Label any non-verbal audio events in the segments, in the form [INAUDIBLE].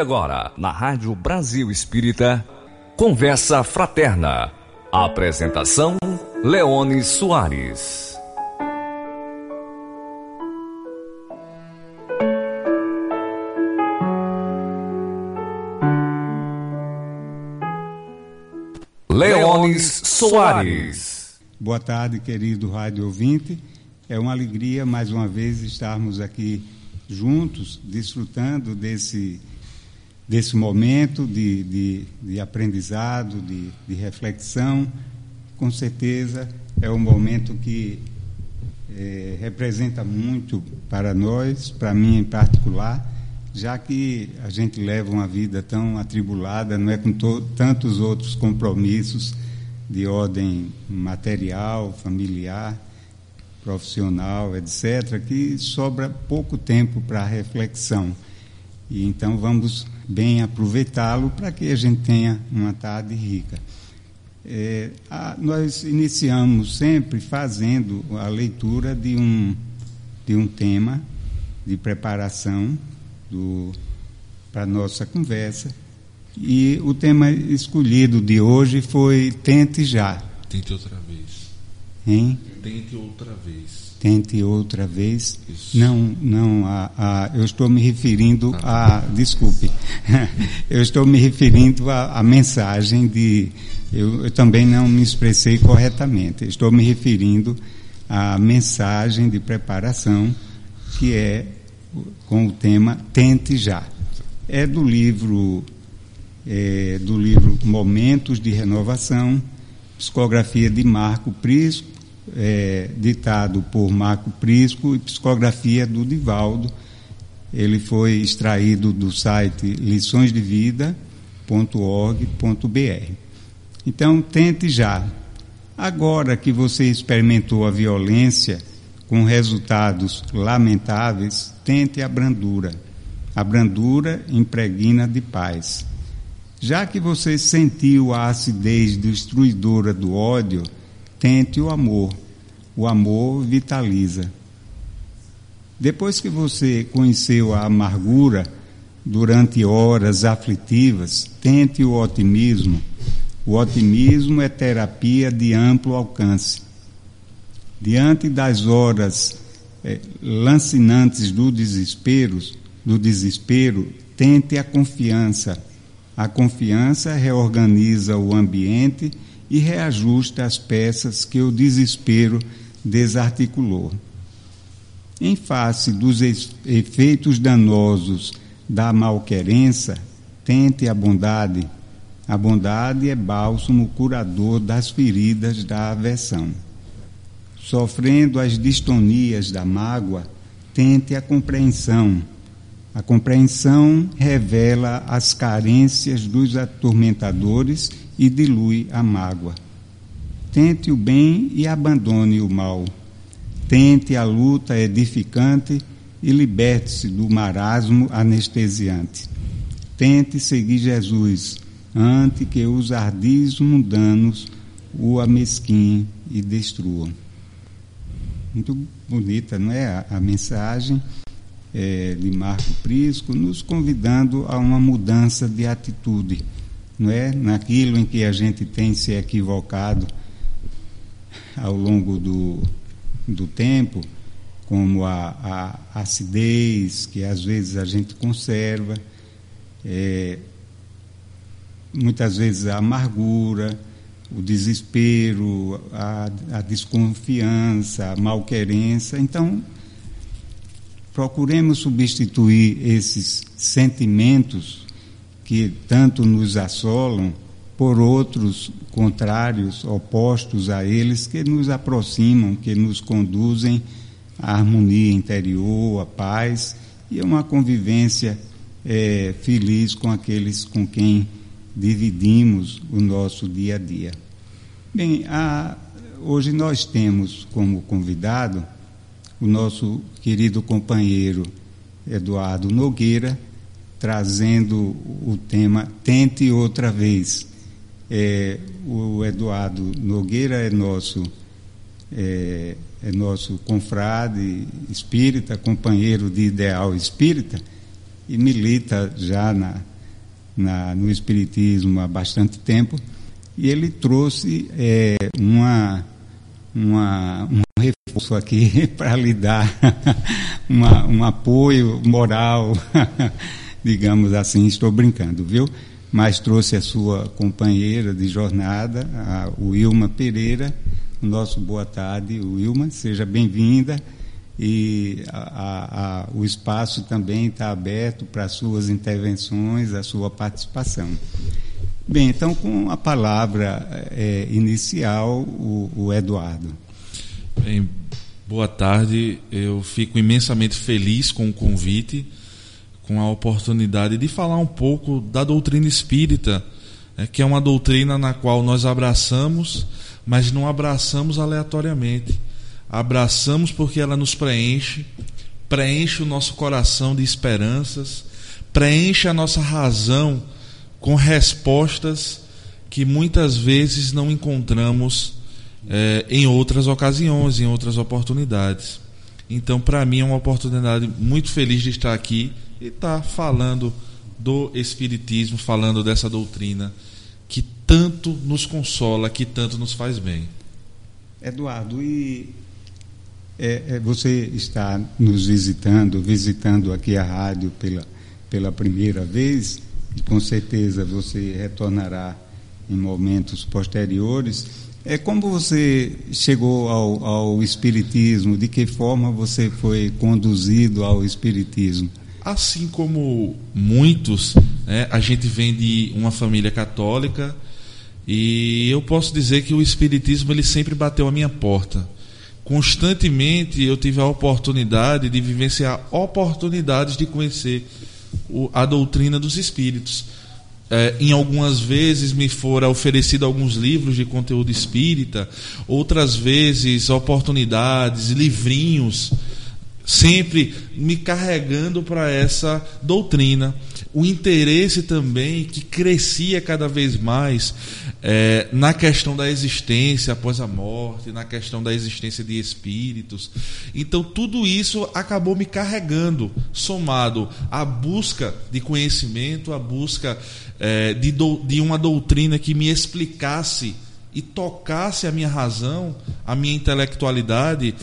agora, na Rádio Brasil Espírita, Conversa Fraterna. Apresentação: Leone Soares. Leones Soares. Boa tarde, querido rádio ouvinte. É uma alegria mais uma vez estarmos aqui juntos, desfrutando desse, desse momento de, de, de aprendizado, de, de reflexão. Com certeza é um momento que é, representa muito para nós, para mim em particular, já que a gente leva uma vida tão atribulada, não é com tantos outros compromissos de ordem material, familiar profissional, etc., que sobra pouco tempo para reflexão. E então vamos bem aproveitá-lo para que a gente tenha uma tarde rica. É, a, nós iniciamos sempre fazendo a leitura de um, de um tema de preparação para a nossa conversa. E o tema escolhido de hoje foi Tente Já. Tente outra vez. Hein? Tente outra vez. Tente outra vez. Isso. Não, não, a, a, eu estou me referindo ah, a. Desculpe. [LAUGHS] eu estou me referindo à mensagem de. Eu, eu, também não me expressei corretamente. Estou me referindo à mensagem de preparação, que é com o tema Tente Já. É do livro, é, do livro Momentos de Renovação, psicografia de Marco Prisco é, ditado por Marco Prisco e psicografia do Divaldo. Ele foi extraído do site liçõesdevida.org.br. Então, tente já. Agora que você experimentou a violência com resultados lamentáveis, tente a brandura. A brandura impregna de paz. Já que você sentiu a acidez destruidora do ódio, tente o amor. O amor vitaliza. Depois que você conheceu a amargura durante horas aflitivas, tente o otimismo. O otimismo é terapia de amplo alcance. Diante das horas é, lancinantes do desespero, do desespero, tente a confiança. A confiança reorganiza o ambiente e reajusta as peças que o desespero desarticulou. Em face dos efeitos danosos da malquerença, tente a bondade. A bondade é bálsamo curador das feridas da aversão. Sofrendo as distonias da mágoa, tente a compreensão. A compreensão revela as carências dos atormentadores e dilui a mágoa. Tente o bem e abandone o mal. Tente a luta edificante e liberte-se do marasmo anestesiante. Tente seguir Jesus, antes que os ardis mundanos o amesquinhem e destruam. Muito bonita, não é? A, a mensagem é, de Marco Prisco, nos convidando a uma mudança de atitude não é? naquilo em que a gente tem se equivocado ao longo do, do tempo, como a, a acidez que às vezes a gente conserva, é, muitas vezes a amargura, o desespero, a, a desconfiança, a malquerença. Então, procuremos substituir esses sentimentos que tanto nos assolam por outros contrários, opostos a eles, que nos aproximam, que nos conduzem à harmonia interior, à paz e a uma convivência é, feliz com aqueles com quem dividimos o nosso dia a dia. Bem, a, hoje nós temos como convidado o nosso querido companheiro Eduardo Nogueira, trazendo o tema Tente Outra Vez. É, o Eduardo Nogueira é nosso, é, é nosso confrade espírita, companheiro de ideal espírita, e milita já na, na, no Espiritismo há bastante tempo, e ele trouxe é, uma, uma, um reforço aqui [LAUGHS] para lhe dar [LAUGHS] uma, um apoio moral, [LAUGHS] digamos assim, estou brincando, viu? Mas trouxe a sua companheira de jornada, a Wilma Pereira. O nosso boa tarde, Wilma, seja bem-vinda e a, a, o espaço também está aberto para suas intervenções, a sua participação. Bem, então com a palavra é, inicial, o, o Eduardo. Bem, boa tarde. Eu fico imensamente feliz com o convite, com a oportunidade de falar um pouco da doutrina espírita, né, que é uma doutrina na qual nós abraçamos, mas não abraçamos aleatoriamente abraçamos porque ela nos preenche, preenche o nosso coração de esperanças, preenche a nossa razão com respostas que muitas vezes não encontramos é, em outras ocasiões, em outras oportunidades. Então, para mim, é uma oportunidade muito feliz de estar aqui e estar falando do Espiritismo, falando dessa doutrina que tanto nos consola, que tanto nos faz bem. Eduardo, e é, é, você está nos visitando, visitando aqui a rádio pela, pela primeira vez, e com certeza você retornará em momentos posteriores. É como você chegou ao, ao Espiritismo? De que forma você foi conduzido ao Espiritismo? Assim como muitos, né, a gente vem de uma família católica e eu posso dizer que o Espiritismo ele sempre bateu a minha porta constantemente eu tive a oportunidade de vivenciar oportunidades de conhecer a doutrina dos espíritos. É, em algumas vezes me fora oferecido alguns livros de conteúdo espírita, outras vezes oportunidades, livrinhos, sempre me carregando para essa doutrina. O interesse também que crescia cada vez mais é, na questão da existência após a morte, na questão da existência de espíritos. Então, tudo isso acabou me carregando, somado à busca de conhecimento, à busca é, de, do, de uma doutrina que me explicasse e tocasse a minha razão, a minha intelectualidade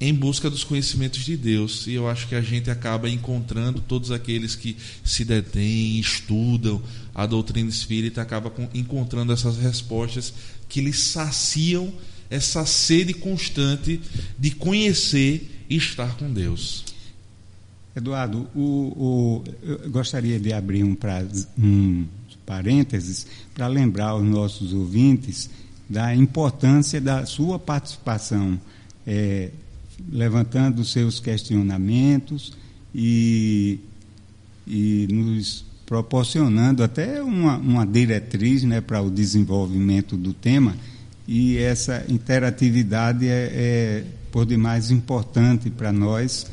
em busca dos conhecimentos de Deus. E eu acho que a gente acaba encontrando todos aqueles que se detêm, estudam a doutrina espírita, acaba encontrando essas respostas que lhes saciam essa sede constante de conhecer e estar com Deus. Eduardo, o, o, eu gostaria de abrir um, pra, um parênteses para lembrar os nossos ouvintes da importância da sua participação. É, levantando seus questionamentos e, e nos proporcionando até uma, uma diretriz né, para o desenvolvimento do tema. E essa interatividade é, é por demais importante para nós,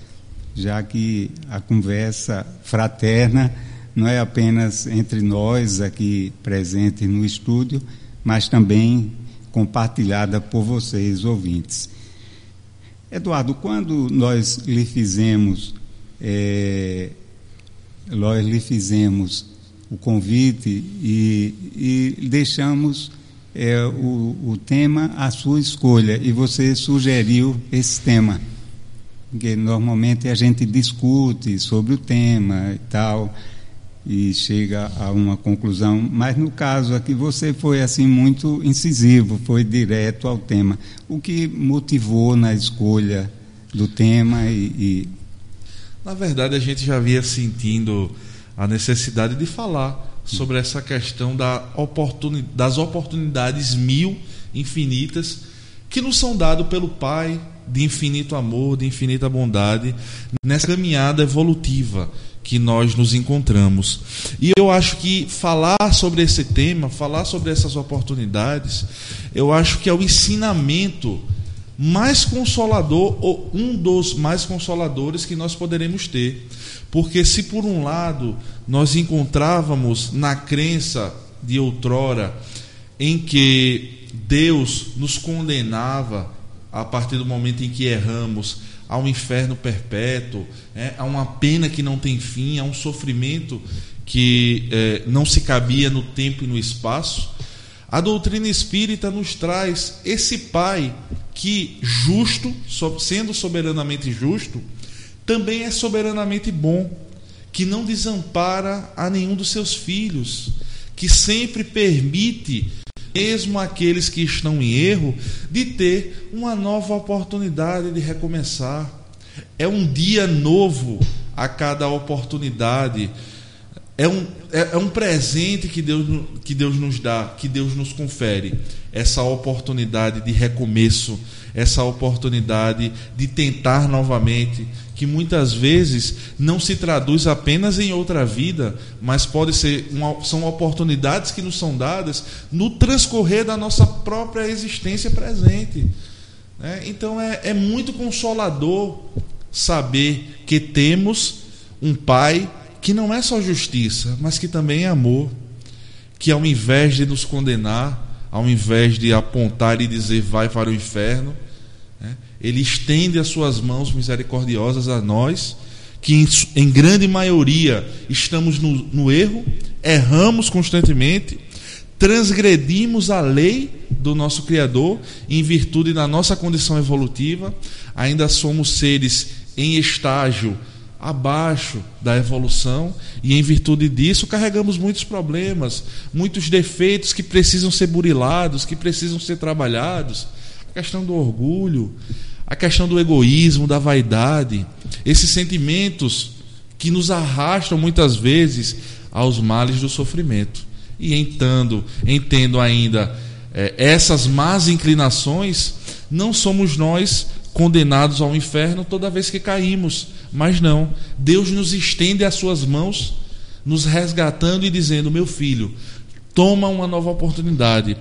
já que a conversa fraterna não é apenas entre nós aqui presentes no estúdio, mas também compartilhada por vocês, ouvintes. Eduardo, quando nós lhe fizemos, é, nós lhe fizemos o convite e, e deixamos é, o, o tema à sua escolha e você sugeriu esse tema, porque normalmente a gente discute sobre o tema e tal e chega a uma conclusão. Mas no caso aqui você foi assim muito incisivo, foi direto ao tema. O que motivou na escolha do tema e, e... na verdade a gente já havia sentindo a necessidade de falar sobre essa questão da oportuni das oportunidades mil infinitas que nos são dadas pelo Pai de infinito amor, de infinita bondade, nessa caminhada evolutiva que nós nos encontramos. E eu acho que falar sobre esse tema, falar sobre essas oportunidades, eu acho que é o ensinamento mais consolador ou um dos mais consoladores que nós poderemos ter. Porque se por um lado nós encontrávamos na crença de outrora em que Deus nos condenava a partir do momento em que erramos a um inferno perpétuo, é, a uma pena que não tem fim, a um sofrimento que é, não se cabia no tempo e no espaço. A doutrina espírita nos traz esse Pai que, justo, sendo soberanamente justo, também é soberanamente bom, que não desampara a nenhum dos seus filhos, que sempre permite mesmo aqueles que estão em erro, de ter uma nova oportunidade de recomeçar. É um dia novo a cada oportunidade. É um, é, é um presente que Deus, que Deus nos dá, que Deus nos confere. Essa oportunidade de recomeço, essa oportunidade de tentar novamente, que muitas vezes não se traduz apenas em outra vida, mas pode ser uma, são oportunidades que nos são dadas no transcorrer da nossa própria existência presente. Né? Então é, é muito consolador saber que temos um Pai que não é só justiça, mas que também é amor, que ao invés de nos condenar, ao invés de apontar e dizer vai para o inferno? Ele estende as suas mãos misericordiosas a nós, que em, em grande maioria estamos no, no erro, erramos constantemente, transgredimos a lei do nosso Criador em virtude da nossa condição evolutiva, ainda somos seres em estágio abaixo da evolução e em virtude disso carregamos muitos problemas, muitos defeitos que precisam ser burilados, que precisam ser trabalhados questão do orgulho, a questão do egoísmo, da vaidade, esses sentimentos que nos arrastam muitas vezes aos males do sofrimento. E entendo, entendo ainda é, essas más inclinações, não somos nós condenados ao inferno toda vez que caímos, mas não. Deus nos estende as suas mãos, nos resgatando e dizendo: Meu filho, toma uma nova oportunidade,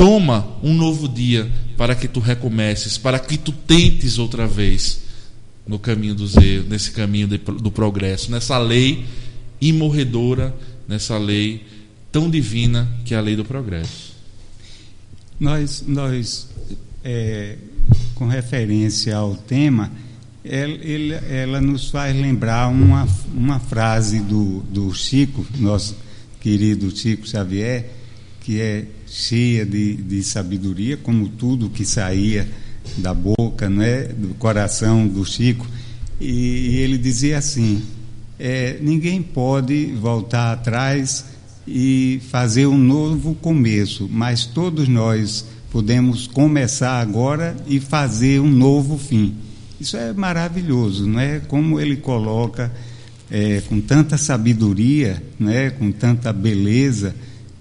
Toma um novo dia para que tu recomeces, para que tu tentes outra vez no caminho do zelo, nesse caminho de, do progresso, nessa lei imorredora, nessa lei tão divina que é a lei do progresso. Nós, nós é, com referência ao tema, ela, ela nos faz lembrar uma, uma frase do, do Chico, nosso querido Chico Xavier, que é cheia de, de sabedoria, como tudo que saía da boca, né, do coração do Chico. E, e ele dizia assim: é, ninguém pode voltar atrás e fazer um novo começo, mas todos nós podemos começar agora e fazer um novo fim. Isso é maravilhoso, não é? Como ele coloca é, com tanta sabedoria, né? Com tanta beleza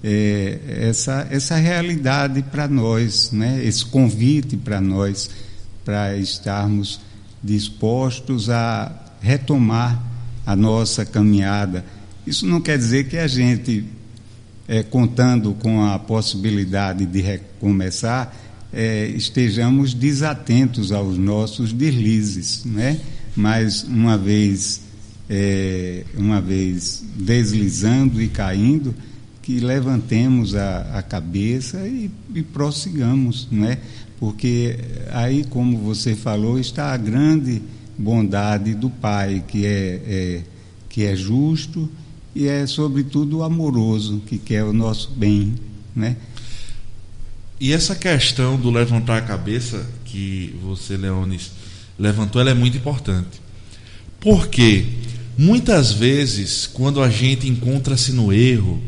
é, essa, essa realidade para nós, né? esse convite para nós, para estarmos dispostos a retomar a nossa caminhada. Isso não quer dizer que a gente, é, contando com a possibilidade de recomeçar, é, estejamos desatentos aos nossos deslizes, né? Mas uma vez, é, uma vez deslizando e caindo, que levantemos a, a cabeça e, e prossigamos, né? Porque aí, como você falou, está a grande bondade do Pai, que é, é que é justo e é, sobretudo, amoroso, que quer o nosso bem, né? E essa questão do levantar a cabeça que você, Leones, levantou, ela é muito importante. Porque muitas vezes, quando a gente encontra-se no erro,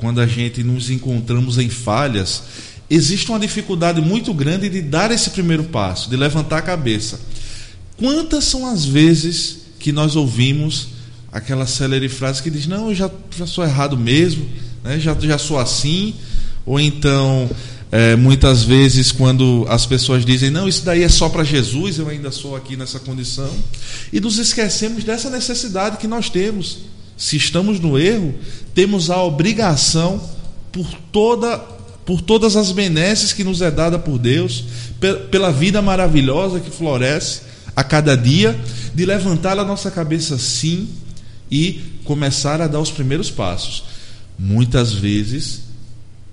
quando a gente nos encontramos em falhas, existe uma dificuldade muito grande de dar esse primeiro passo, de levantar a cabeça. Quantas são as vezes que nós ouvimos aquela célere frase que diz: Não, eu já, já sou errado mesmo, né? já, já sou assim. Ou então, é, muitas vezes, quando as pessoas dizem: Não, isso daí é só para Jesus, eu ainda sou aqui nessa condição. E nos esquecemos dessa necessidade que nós temos. Se estamos no erro, temos a obrigação por toda por todas as benesses que nos é dada por Deus, pela vida maravilhosa que floresce a cada dia, de levantar a nossa cabeça sim e começar a dar os primeiros passos. Muitas vezes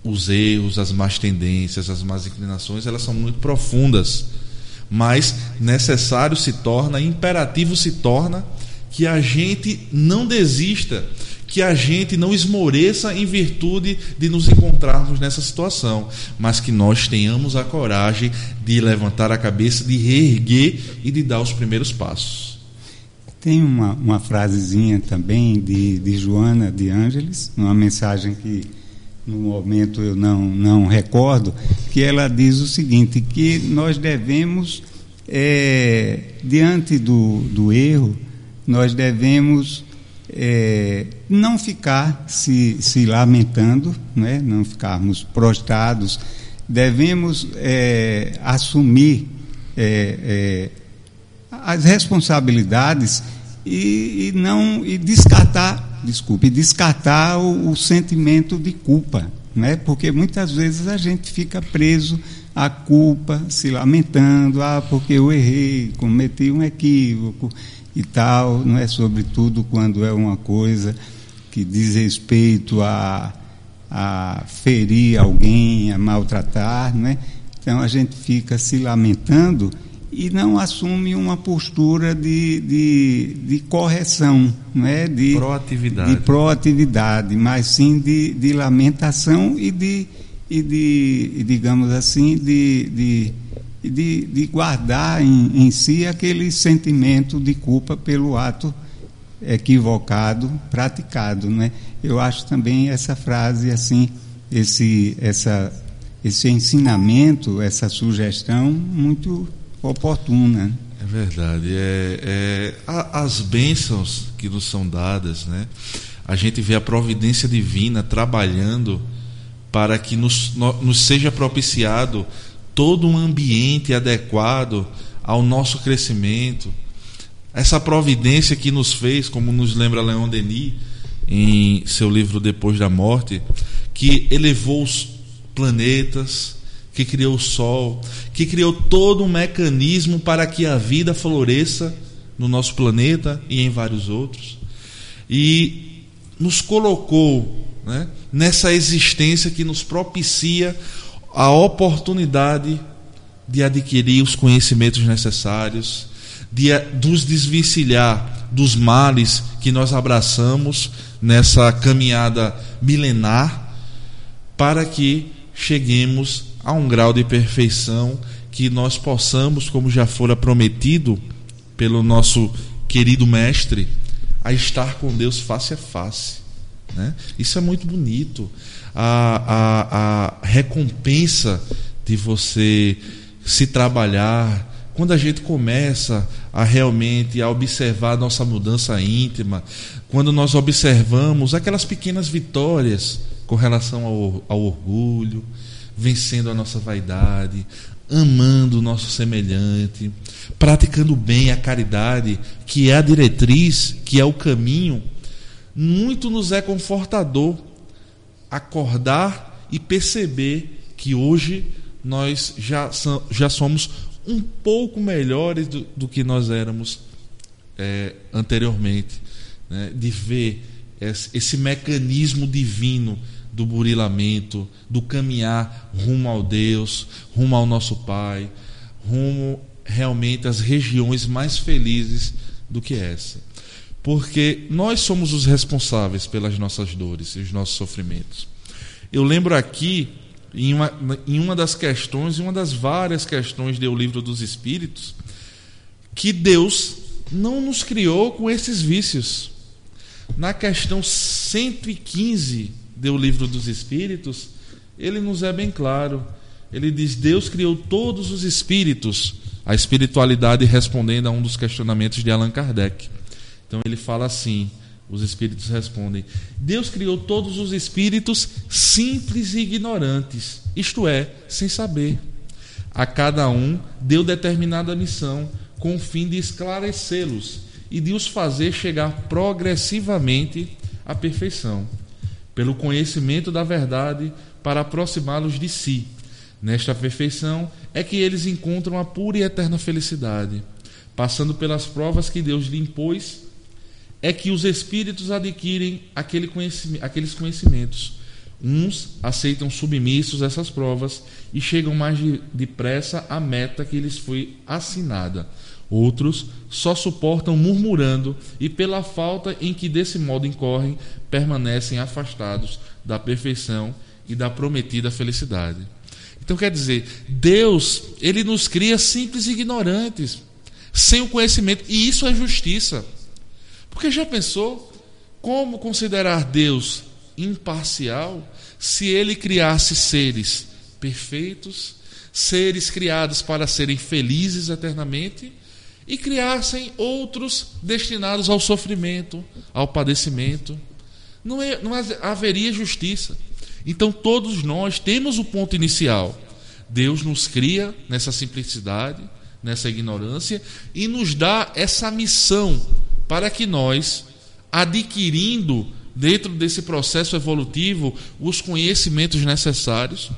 os erros, as más tendências, as más inclinações, elas são muito profundas, mas necessário se torna, imperativo se torna que a gente não desista, que a gente não esmoreça em virtude de nos encontrarmos nessa situação, mas que nós tenhamos a coragem de levantar a cabeça, de reerguer e de dar os primeiros passos. Tem uma, uma frasezinha também de, de Joana de Ângeles, uma mensagem que no momento eu não, não recordo, que ela diz o seguinte, que nós devemos, é, diante do, do erro, nós devemos é, não ficar se, se lamentando, né? não ficarmos prostrados, devemos é, assumir é, é as responsabilidades e, e não e descartar, desculpe, descartar o, o, sentimento de culpa, né? Porque muitas vezes a gente fica preso à culpa, se lamentando, ah, porque eu errei, cometi um equívoco e tal, não é sobretudo quando é uma coisa que diz respeito a, a ferir alguém, a maltratar, não é? Então a gente fica se lamentando e não assume uma postura de, de, de correção, não é? de, proatividade. de proatividade, mas sim de, de lamentação e de, e de digamos assim, de, de, de, de guardar em, em si aquele sentimento de culpa pelo ato equivocado praticado. Não é? Eu acho também essa frase assim, esse, essa, esse ensinamento, essa sugestão muito oportuna. É verdade. É, é, as bênçãos que nos são dadas, né? a gente vê a providência divina trabalhando para que nos, nos seja propiciado todo um ambiente adequado ao nosso crescimento. Essa providência que nos fez, como nos lembra Leon Denis em seu livro Depois da Morte, que elevou os planetas, que criou o sol, que criou todo um mecanismo para que a vida floresça no nosso planeta e em vários outros. E nos colocou né, nessa existência que nos propicia a oportunidade de adquirir os conhecimentos necessários, de nos desvencilhar dos males que nós abraçamos nessa caminhada milenar, para que cheguemos a um grau de perfeição que nós possamos, como já fora prometido pelo nosso querido mestre, a estar com Deus face a face. Né? Isso é muito bonito. A, a, a recompensa de você se trabalhar, quando a gente começa a realmente a observar a nossa mudança íntima, quando nós observamos aquelas pequenas vitórias com relação ao, ao orgulho, vencendo a nossa vaidade, amando o nosso semelhante, praticando bem a caridade, que é a diretriz, que é o caminho, muito nos é confortador acordar e perceber que hoje nós já, já somos um pouco melhores do, do que nós éramos é, anteriormente, né? de ver esse, esse mecanismo divino do burilamento, do caminhar rumo ao Deus, rumo ao nosso Pai, rumo realmente às regiões mais felizes do que essa. Porque nós somos os responsáveis pelas nossas dores e os nossos sofrimentos. Eu lembro aqui, em uma, em uma das questões, em uma das várias questões do livro dos Espíritos, que Deus não nos criou com esses vícios. Na questão 115 do livro dos Espíritos, ele nos é bem claro. Ele diz: Deus criou todos os espíritos, a espiritualidade respondendo a um dos questionamentos de Allan Kardec. Então ele fala assim: Os espíritos respondem: Deus criou todos os espíritos simples e ignorantes, isto é, sem saber. A cada um deu determinada missão, com o fim de esclarecê-los e de os fazer chegar progressivamente à perfeição, pelo conhecimento da verdade, para aproximá-los de si. Nesta perfeição é que eles encontram a pura e eterna felicidade. Passando pelas provas que Deus lhe impôs, é que os espíritos adquirem aquele conhecimento, aqueles conhecimentos. Uns aceitam submissos essas provas e chegam mais depressa à meta que lhes foi assinada. Outros só suportam murmurando e, pela falta em que desse modo incorrem, permanecem afastados da perfeição e da prometida felicidade. Então quer dizer, Deus, ele nos cria simples ignorantes, sem o conhecimento, e isso é justiça. Porque já pensou como considerar Deus imparcial se ele criasse seres perfeitos, seres criados para serem felizes eternamente? e criassem outros destinados ao sofrimento, ao padecimento. Não, é, não haveria justiça. Então todos nós temos o ponto inicial. Deus nos cria nessa simplicidade, nessa ignorância e nos dá essa missão para que nós, adquirindo dentro desse processo evolutivo os conhecimentos necessários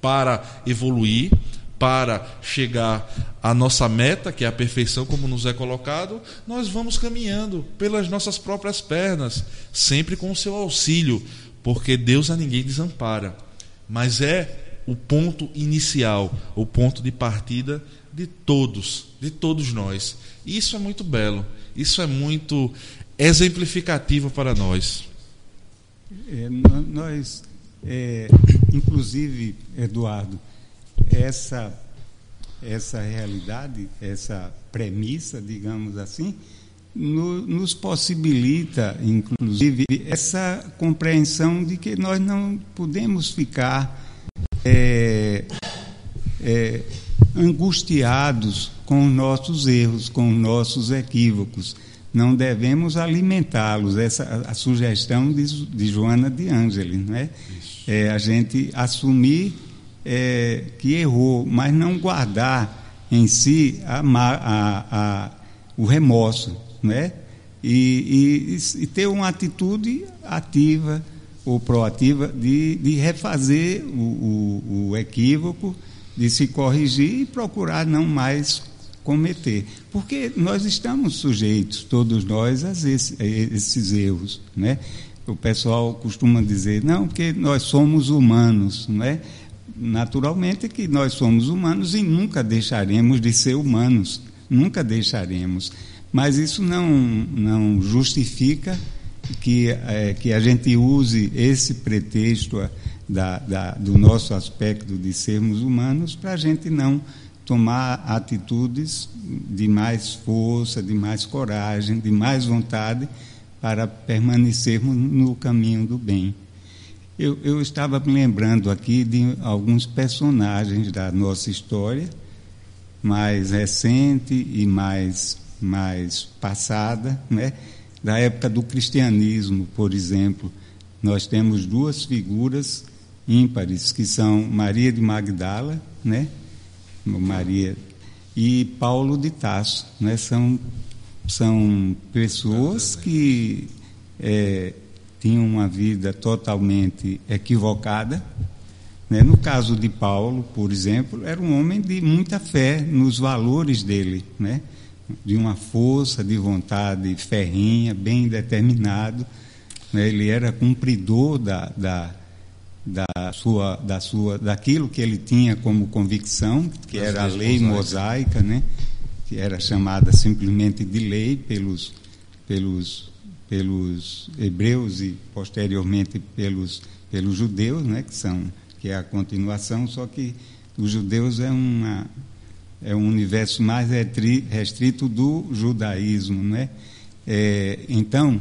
para evoluir, para chegar à nossa meta, que é a perfeição, como nos é colocado, nós vamos caminhando pelas nossas próprias pernas, sempre com o seu auxílio, porque Deus a ninguém desampara. Mas é o ponto inicial, o ponto de partida de todos, de todos nós. E isso é muito belo, isso é muito exemplificativo para nós. É, nós, é, inclusive, Eduardo, essa, essa realidade, essa premissa, digamos assim, no, nos possibilita, inclusive, essa compreensão de que nós não podemos ficar é, é, angustiados com os nossos erros, com os nossos equívocos. Não devemos alimentá-los. Essa a sugestão de, de Joana de Ângeles, não é? é? A gente assumir é, que errou, mas não guardar em si a, a, a, o remorso, né? E, e, e, ter uma atitude ativa ou proativa de, de refazer o, o, o equívoco, de se corrigir e procurar não mais cometer. Porque nós estamos sujeitos, todos nós, a esses, a esses erros. Né? O pessoal costuma dizer, não, porque nós somos humanos. Não é? naturalmente que nós somos humanos e nunca deixaremos de ser humanos, nunca deixaremos. Mas isso não, não justifica que, é, que a gente use esse pretexto da, da, do nosso aspecto de sermos humanos para a gente não tomar atitudes de mais força, de mais coragem, de mais vontade para permanecermos no caminho do bem. Eu, eu estava me lembrando aqui de alguns personagens da nossa história, mais recente e mais, mais passada, né? da época do cristianismo, por exemplo. Nós temos duas figuras ímpares, que são Maria de Magdala, né? Maria e Paulo de Tasso, né? São, são pessoas que é, tinham uma vida totalmente equivocada. Né? No caso de Paulo, por exemplo, era um homem de muita fé nos valores dele, né? de uma força de vontade ferrinha, bem determinado. Né? Ele era cumpridor da, da, da sua, da sua, daquilo que ele tinha como convicção, que era a lei mosaica, né? que era chamada simplesmente de lei pelos, pelos pelos hebreus e posteriormente pelos, pelos judeus, né, que, são, que é a continuação, só que os judeus é, uma, é um universo mais restrito do judaísmo. Né? É, então,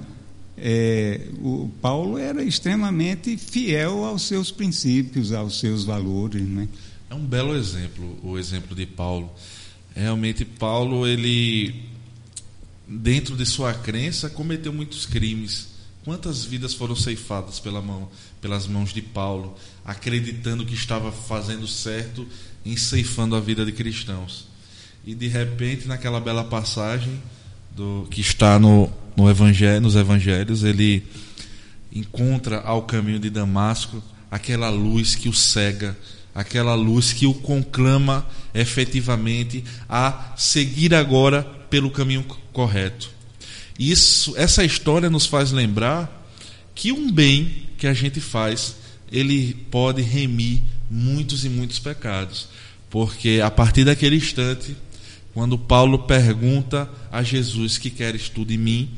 é, o Paulo era extremamente fiel aos seus princípios, aos seus valores. Né? É um belo exemplo, o exemplo de Paulo. Realmente, Paulo, ele dentro de sua crença, cometeu muitos crimes. Quantas vidas foram ceifadas pela mão, pelas mãos de Paulo, acreditando que estava fazendo certo em ceifando a vida de cristãos? E de repente, naquela bela passagem do que está no, no evangelho, nos evangelhos, ele encontra ao caminho de Damasco aquela luz que o cega, aquela luz que o conclama efetivamente a seguir agora pelo caminho correto. Isso, essa história nos faz lembrar que um bem que a gente faz, ele pode remir muitos e muitos pecados, porque a partir daquele instante, quando Paulo pergunta a Jesus que queres tu de mim,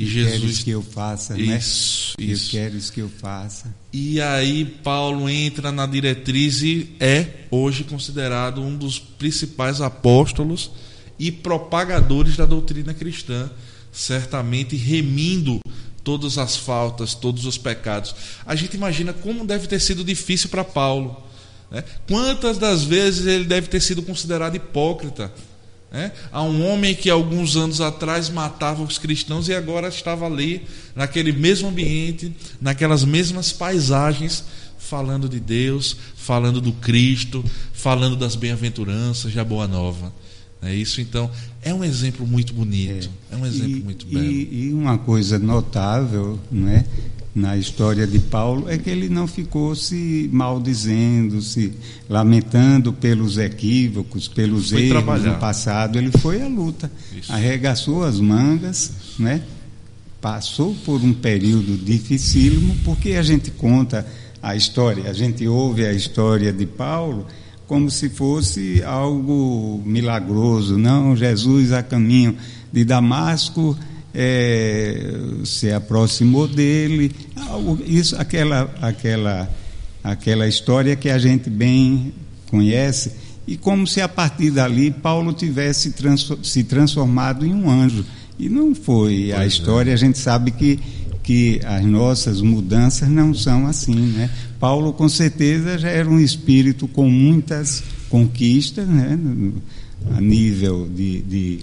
e Jesus queres que eu faça, isso, né? Isso. Que queres que eu faça. E aí Paulo entra na diretriz e é hoje considerado um dos principais apóstolos e propagadores da doutrina cristã, certamente remindo todas as faltas, todos os pecados. A gente imagina como deve ter sido difícil para Paulo. Né? Quantas das vezes ele deve ter sido considerado hipócrita é? Há um homem que alguns anos atrás matava os cristãos e agora estava ali, naquele mesmo ambiente, naquelas mesmas paisagens, falando de Deus, falando do Cristo, falando das bem-aventuranças, da Boa Nova. É isso, então, é um exemplo muito bonito, é, é um exemplo e, muito belo. E, e, uma coisa notável, não é? Na história de Paulo é que ele não ficou se maldizendo, se lamentando pelos equívocos, pelos foi erros trabalhar. no passado. Ele foi à luta, Isso. arregaçou as mangas, né? passou por um período dificílimo, porque a gente conta a história, a gente ouve a história de Paulo como se fosse algo milagroso. Não, Jesus a caminho de Damasco é, se aproximou dele, isso, aquela, aquela, aquela história que a gente bem conhece, e como se a partir dali Paulo tivesse se transformado em um anjo. E não foi. Pois a é. história, é. a gente sabe que, que as nossas mudanças não são assim. Né? Paulo, com certeza, já era um espírito com muitas conquistas, né? a nível de, de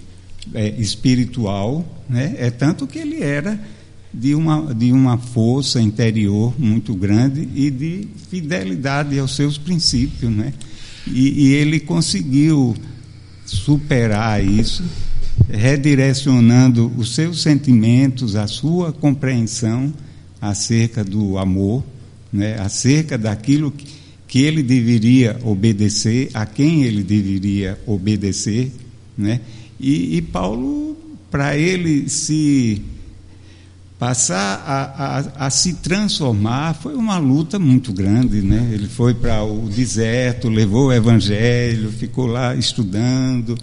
é, espiritual, né? é tanto que ele era de uma, de uma força interior muito grande e de fidelidade aos seus princípios. Né? E, e ele conseguiu superar isso, redirecionando os seus sentimentos, a sua compreensão acerca do amor, né? acerca daquilo que, que ele deveria obedecer, a quem ele deveria obedecer, né? E, e Paulo, para ele se passar a, a, a, se transformar, foi uma luta muito grande. Né? Ele foi para o deserto, levou o evangelho, ficou lá estudando,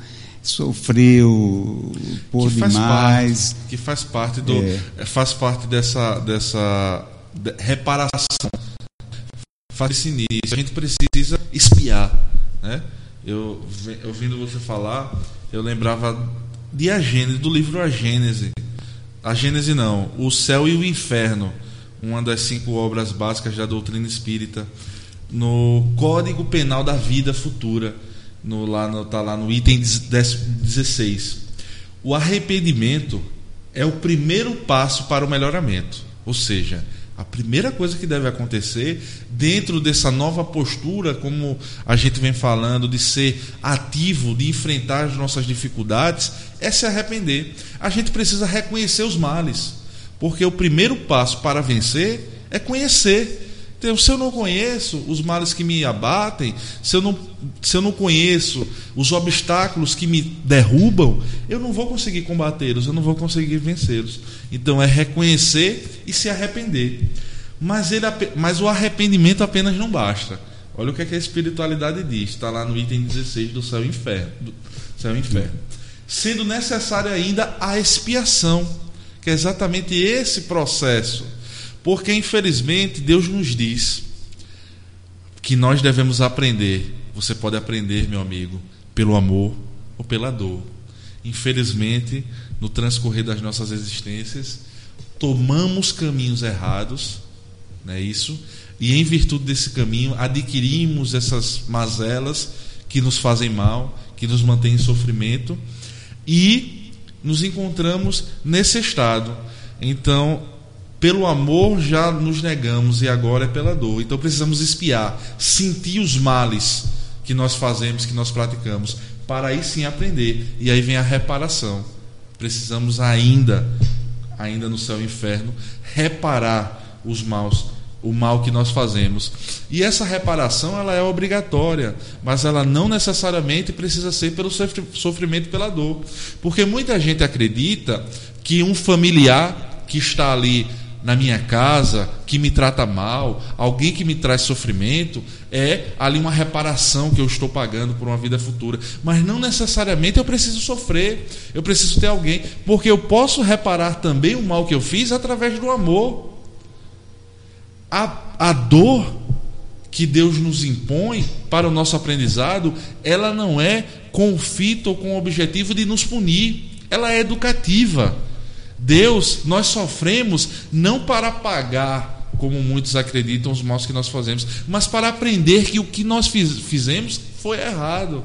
sofreu por que demais. Parte, que faz parte do é. faz parte dessa dessa reparação faz esse início a gente precisa espiar né eu ouvindo você falar eu lembrava de A do livro A Gênese. A Gênese não, O Céu e o Inferno, uma das cinco obras básicas da doutrina espírita, no Código Penal da Vida Futura, no, lá no, tá lá no item 16. O arrependimento é o primeiro passo para o melhoramento, ou seja, a primeira coisa que deve acontecer dentro dessa nova postura, como a gente vem falando, de ser ativo, de enfrentar as nossas dificuldades, é se arrepender. A gente precisa reconhecer os males, porque o primeiro passo para vencer é conhecer se eu não conheço os males que me abatem, se eu não, se eu não conheço os obstáculos que me derrubam, eu não vou conseguir combatê-los, eu não vou conseguir vencê-los. Então, é reconhecer e se arrepender. Mas, ele, mas o arrependimento apenas não basta. Olha o que, é que a espiritualidade diz, está lá no item 16 do céu e inferno. Do céu e inferno. Sendo necessária ainda a expiação, que é exatamente esse processo porque, infelizmente, Deus nos diz que nós devemos aprender. Você pode aprender, meu amigo, pelo amor ou pela dor. Infelizmente, no transcorrer das nossas existências, tomamos caminhos errados, não é isso? E em virtude desse caminho, adquirimos essas mazelas que nos fazem mal, que nos mantêm em sofrimento, e nos encontramos nesse estado. Então, pelo amor já nos negamos e agora é pela dor. Então precisamos espiar, sentir os males que nós fazemos, que nós praticamos, para aí sim aprender. E aí vem a reparação. Precisamos ainda, ainda no céu e inferno, reparar os maus, o mal que nós fazemos. E essa reparação ela é obrigatória, mas ela não necessariamente precisa ser pelo sofrimento pela dor. Porque muita gente acredita que um familiar que está ali na minha casa, que me trata mal, alguém que me traz sofrimento, é ali uma reparação que eu estou pagando por uma vida futura. Mas não necessariamente eu preciso sofrer, eu preciso ter alguém, porque eu posso reparar também o mal que eu fiz através do amor. A, a dor que Deus nos impõe para o nosso aprendizado, ela não é com o fito ou com o objetivo de nos punir, ela é educativa Deus, nós sofremos não para pagar, como muitos acreditam, os maus que nós fazemos, mas para aprender que o que nós fizemos foi errado.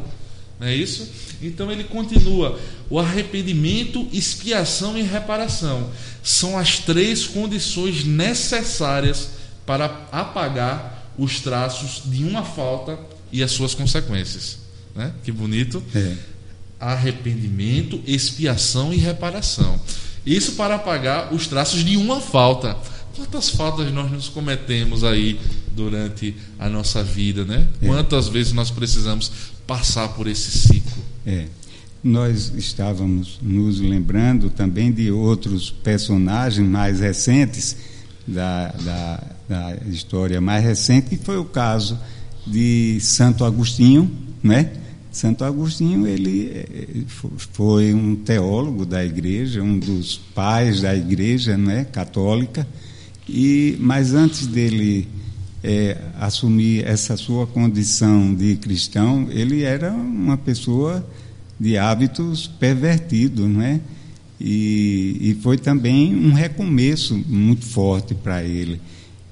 Não é isso? Então ele continua: o arrependimento, expiação e reparação são as três condições necessárias para apagar os traços de uma falta e as suas consequências. Né? Que bonito. É. Arrependimento, expiação e reparação. Isso para apagar os traços de uma falta. Quantas faltas nós nos cometemos aí durante a nossa vida, né? É. Quantas vezes nós precisamos passar por esse ciclo? É. Nós estávamos nos lembrando também de outros personagens mais recentes da, da, da história mais recente, que foi o caso de Santo Agostinho, né? Santo Agostinho ele eh, foi um teólogo da igreja, um dos pais da igreja, né, católica. E mas antes dele é, assumir essa sua condição de cristão, ele era uma pessoa de hábitos pervertidos, né? E, e foi também um recomeço muito forte para ele.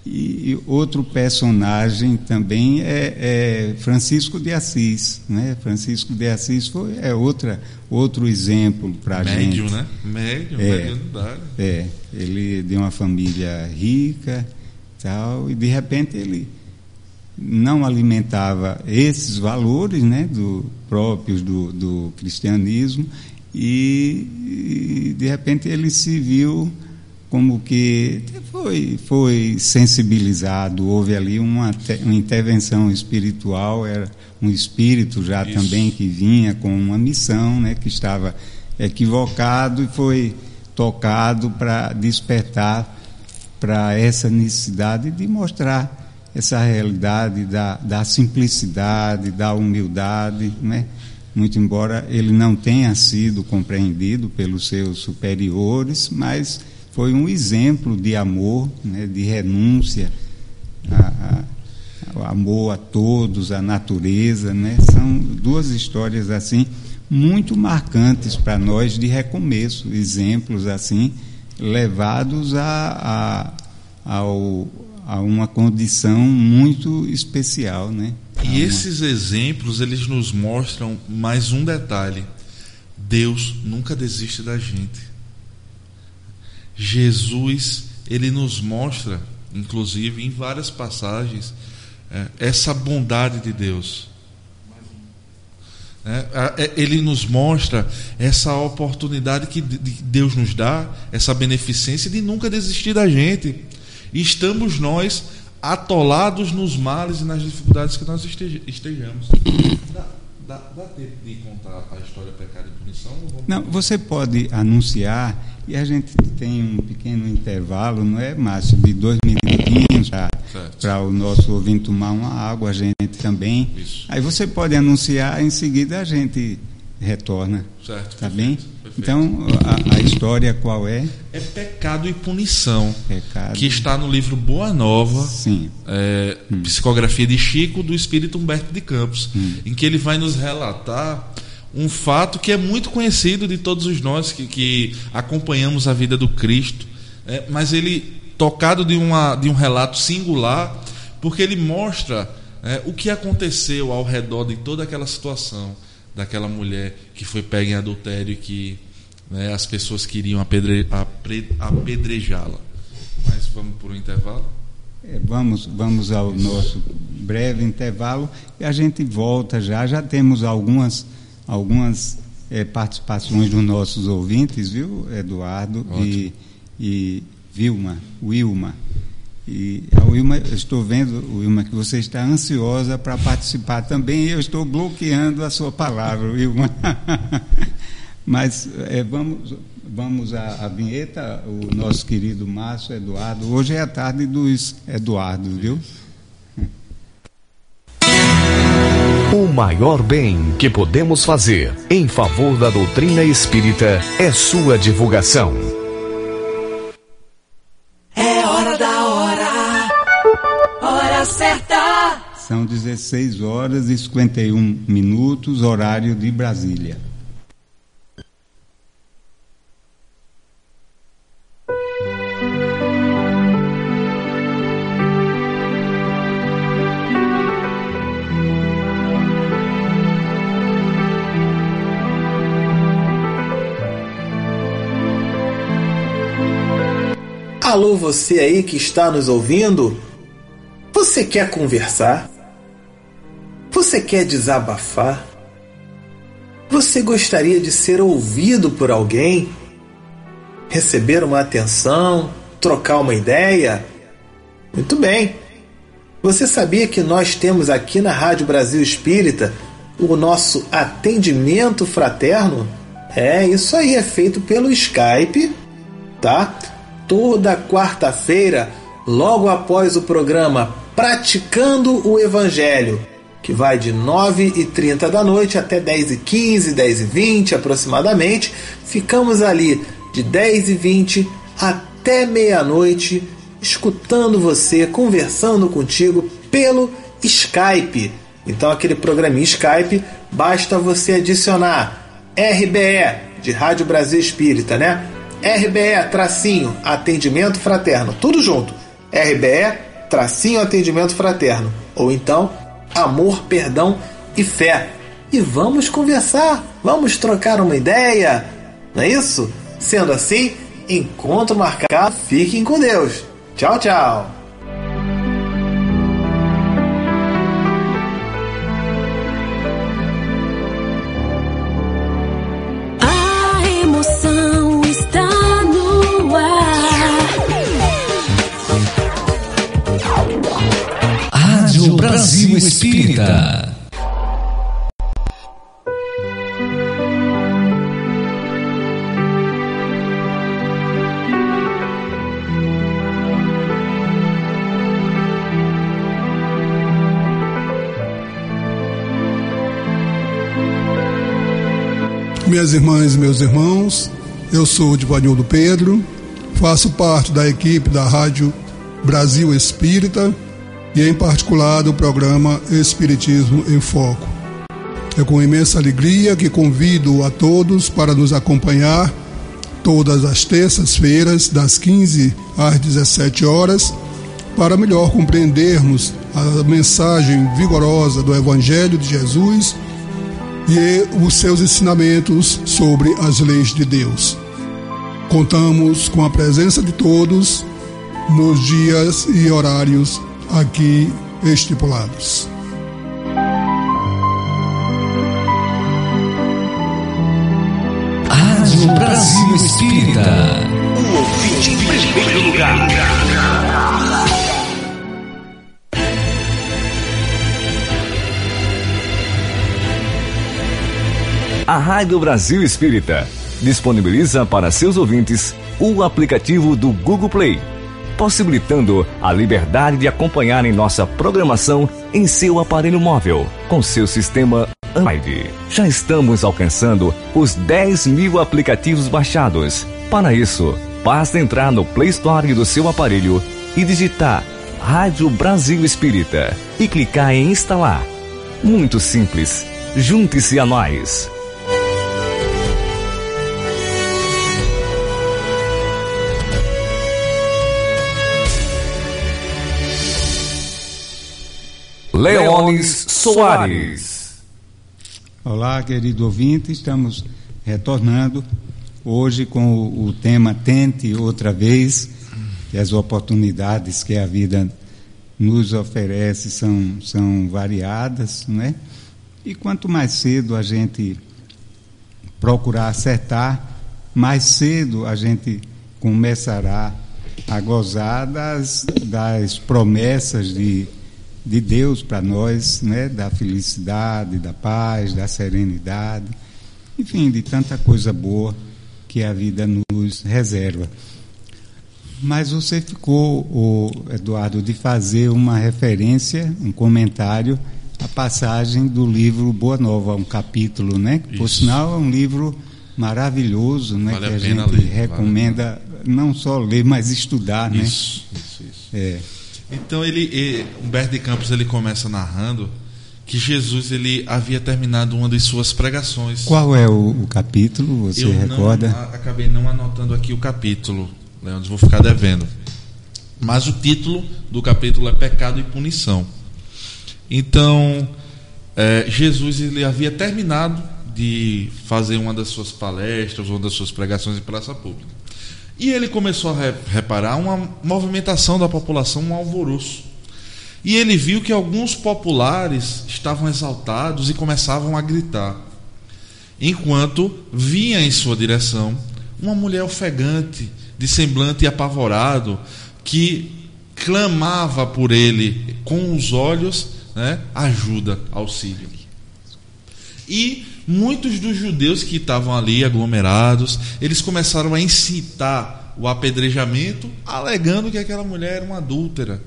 E outro personagem também é, é, Francisco de Assis, né? Francisco de Assis foi é outra outro exemplo para a gente. Médio, né? Médio, é, médio É, ele de uma família rica, tal, e de repente ele não alimentava esses valores, né, do próprios do, do cristianismo e, e de repente ele se viu como que foi, foi sensibilizado, houve ali uma, uma intervenção espiritual, era um espírito já Isso. também que vinha com uma missão, né, que estava equivocado e foi tocado para despertar para essa necessidade de mostrar essa realidade da, da simplicidade, da humildade, né? muito embora ele não tenha sido compreendido pelos seus superiores, mas foi um exemplo de amor, né, de renúncia, a, a, amor a todos, a natureza. Né? São duas histórias assim muito marcantes para nós de recomeço, exemplos assim levados a, a, ao, a uma condição muito especial, né? E esses exemplos eles nos mostram mais um detalhe: Deus nunca desiste da gente. Jesus ele nos mostra, inclusive em várias passagens, é, essa bondade de Deus. É, é, ele nos mostra essa oportunidade que Deus nos dá, essa beneficência de nunca desistir da gente. Estamos nós atolados nos males e nas dificuldades que nós estejamos. Dá, dá, dá tempo de contar a história pecado e punição? Não, você pode anunciar e a gente tem um pequeno intervalo, não é, Márcio, de dois minutinhos para o nosso ouvinte tomar uma água, a gente também. Isso. Aí você pode anunciar, em seguida a gente retorna. Certo. Tá bem? Perfeito. Então, a, a, história qual é? É Pecado e Punição. Pecado. Que está no livro Boa Nova, Sim. É, hum. Psicografia de Chico, do Espírito Humberto de Campos, hum. em que ele vai nos relatar um fato que é muito conhecido de todos nós que, que acompanhamos a vida do Cristo, é, mas ele tocado de, uma, de um relato singular, porque ele mostra é, o que aconteceu ao redor de toda aquela situação daquela mulher que foi pega em adultério e que né, as pessoas queriam apedre, apre, apedrejá-la. Mas vamos por um intervalo? É, vamos, vamos ao nosso breve intervalo e a gente volta já. Já temos algumas, algumas é, participações dos nossos ouvintes, viu, Eduardo e, e Vilma, Wilma. E a Wilma, estou vendo, Wilma, que você está ansiosa para participar também e eu estou bloqueando a sua palavra, Wilma. [LAUGHS] Mas é, vamos, vamos à, à, vinheta, o nosso querido Márcio Eduardo. Hoje é a tarde dos Eduardo, viu? O maior bem que podemos fazer em favor da doutrina espírita é sua divulgação. É hora da hora, hora certa. São 16 horas e 51 minutos, horário de Brasília. Alô, você aí que está nos ouvindo? Você quer conversar? Você quer desabafar? Você gostaria de ser ouvido por alguém? Receber uma atenção? Trocar uma ideia? Muito bem! Você sabia que nós temos aqui na Rádio Brasil Espírita o nosso atendimento fraterno? É, isso aí é feito pelo Skype, tá? Toda quarta-feira, logo após o programa Praticando o Evangelho, que vai de 9h30 da noite até 10h15, 10h20 aproximadamente. Ficamos ali de 10h20 até meia-noite, escutando você, conversando contigo pelo Skype. Então, aquele programinha Skype, basta você adicionar RBE de Rádio Brasil Espírita, né? RBE, tracinho, atendimento fraterno. Tudo junto. RBE, tracinho, atendimento fraterno. Ou então, amor, perdão e fé. E vamos conversar, vamos trocar uma ideia. Não é isso? Sendo assim, encontro marcado. Fiquem com Deus. Tchau, tchau. Brasil Espírita. Minhas irmãs e meus irmãos, eu sou o Divanildo Pedro, faço parte da equipe da Rádio Brasil Espírita e, em particular, do programa Espiritismo em Foco. É com imensa alegria que convido a todos para nos acompanhar todas as terças-feiras, das 15 às 17 horas, para melhor compreendermos a mensagem vigorosa do Evangelho de Jesus e os seus ensinamentos sobre as leis de Deus. Contamos com a presença de todos nos dias e horários aqui estipulados. Rádio Brasil Espírita. O ouvinte em primeiro lugar. A Rádio Brasil Espírita disponibiliza para seus ouvintes o aplicativo do Google Play possibilitando a liberdade de acompanharem nossa programação em seu aparelho móvel, com seu sistema Android. Já estamos alcançando os 10 mil aplicativos baixados. Para isso, basta entrar no Play Store do seu aparelho e digitar Rádio Brasil Espírita e clicar em instalar. Muito simples. Junte-se a nós. Leones Soares. Olá, querido ouvinte, estamos retornando hoje com o, tema Tente Outra Vez, que as oportunidades que a vida nos oferece são, são variadas, né? E quanto mais cedo a gente procurar acertar, mais cedo a gente começará a gozar das, das promessas de, de Deus para nós, né? da felicidade, da paz, da serenidade, enfim, de tanta coisa boa que a vida nos reserva. Mas você ficou, o Eduardo, de fazer uma referência, um comentário à passagem do livro Boa Nova, um capítulo, né? Isso. Por sinal, é um livro maravilhoso, né? Vale que a, a, gente ler, recomenda vale não só ler, mas estudar, né? Isso, isso, isso. É. Então ele, ele, Humberto de Campos ele começa narrando que Jesus ele havia terminado uma de suas pregações. Qual é o, o capítulo? Você Eu recorda? Não, acabei não anotando aqui o capítulo. Leandro, vou ficar devendo. Mas o título do capítulo é Pecado e Punição. Então, é, Jesus ele havia terminado de fazer uma das suas palestras, uma das suas pregações em praça pública. E ele começou a reparar uma movimentação da população, um alvoroço. E ele viu que alguns populares estavam exaltados e começavam a gritar. Enquanto vinha em sua direção uma mulher ofegante, de semblante apavorado, que clamava por ele com os olhos, né, ajuda, auxílio. E muitos dos judeus que estavam ali aglomerados, eles começaram a incitar o apedrejamento, alegando que aquela mulher era uma adúltera,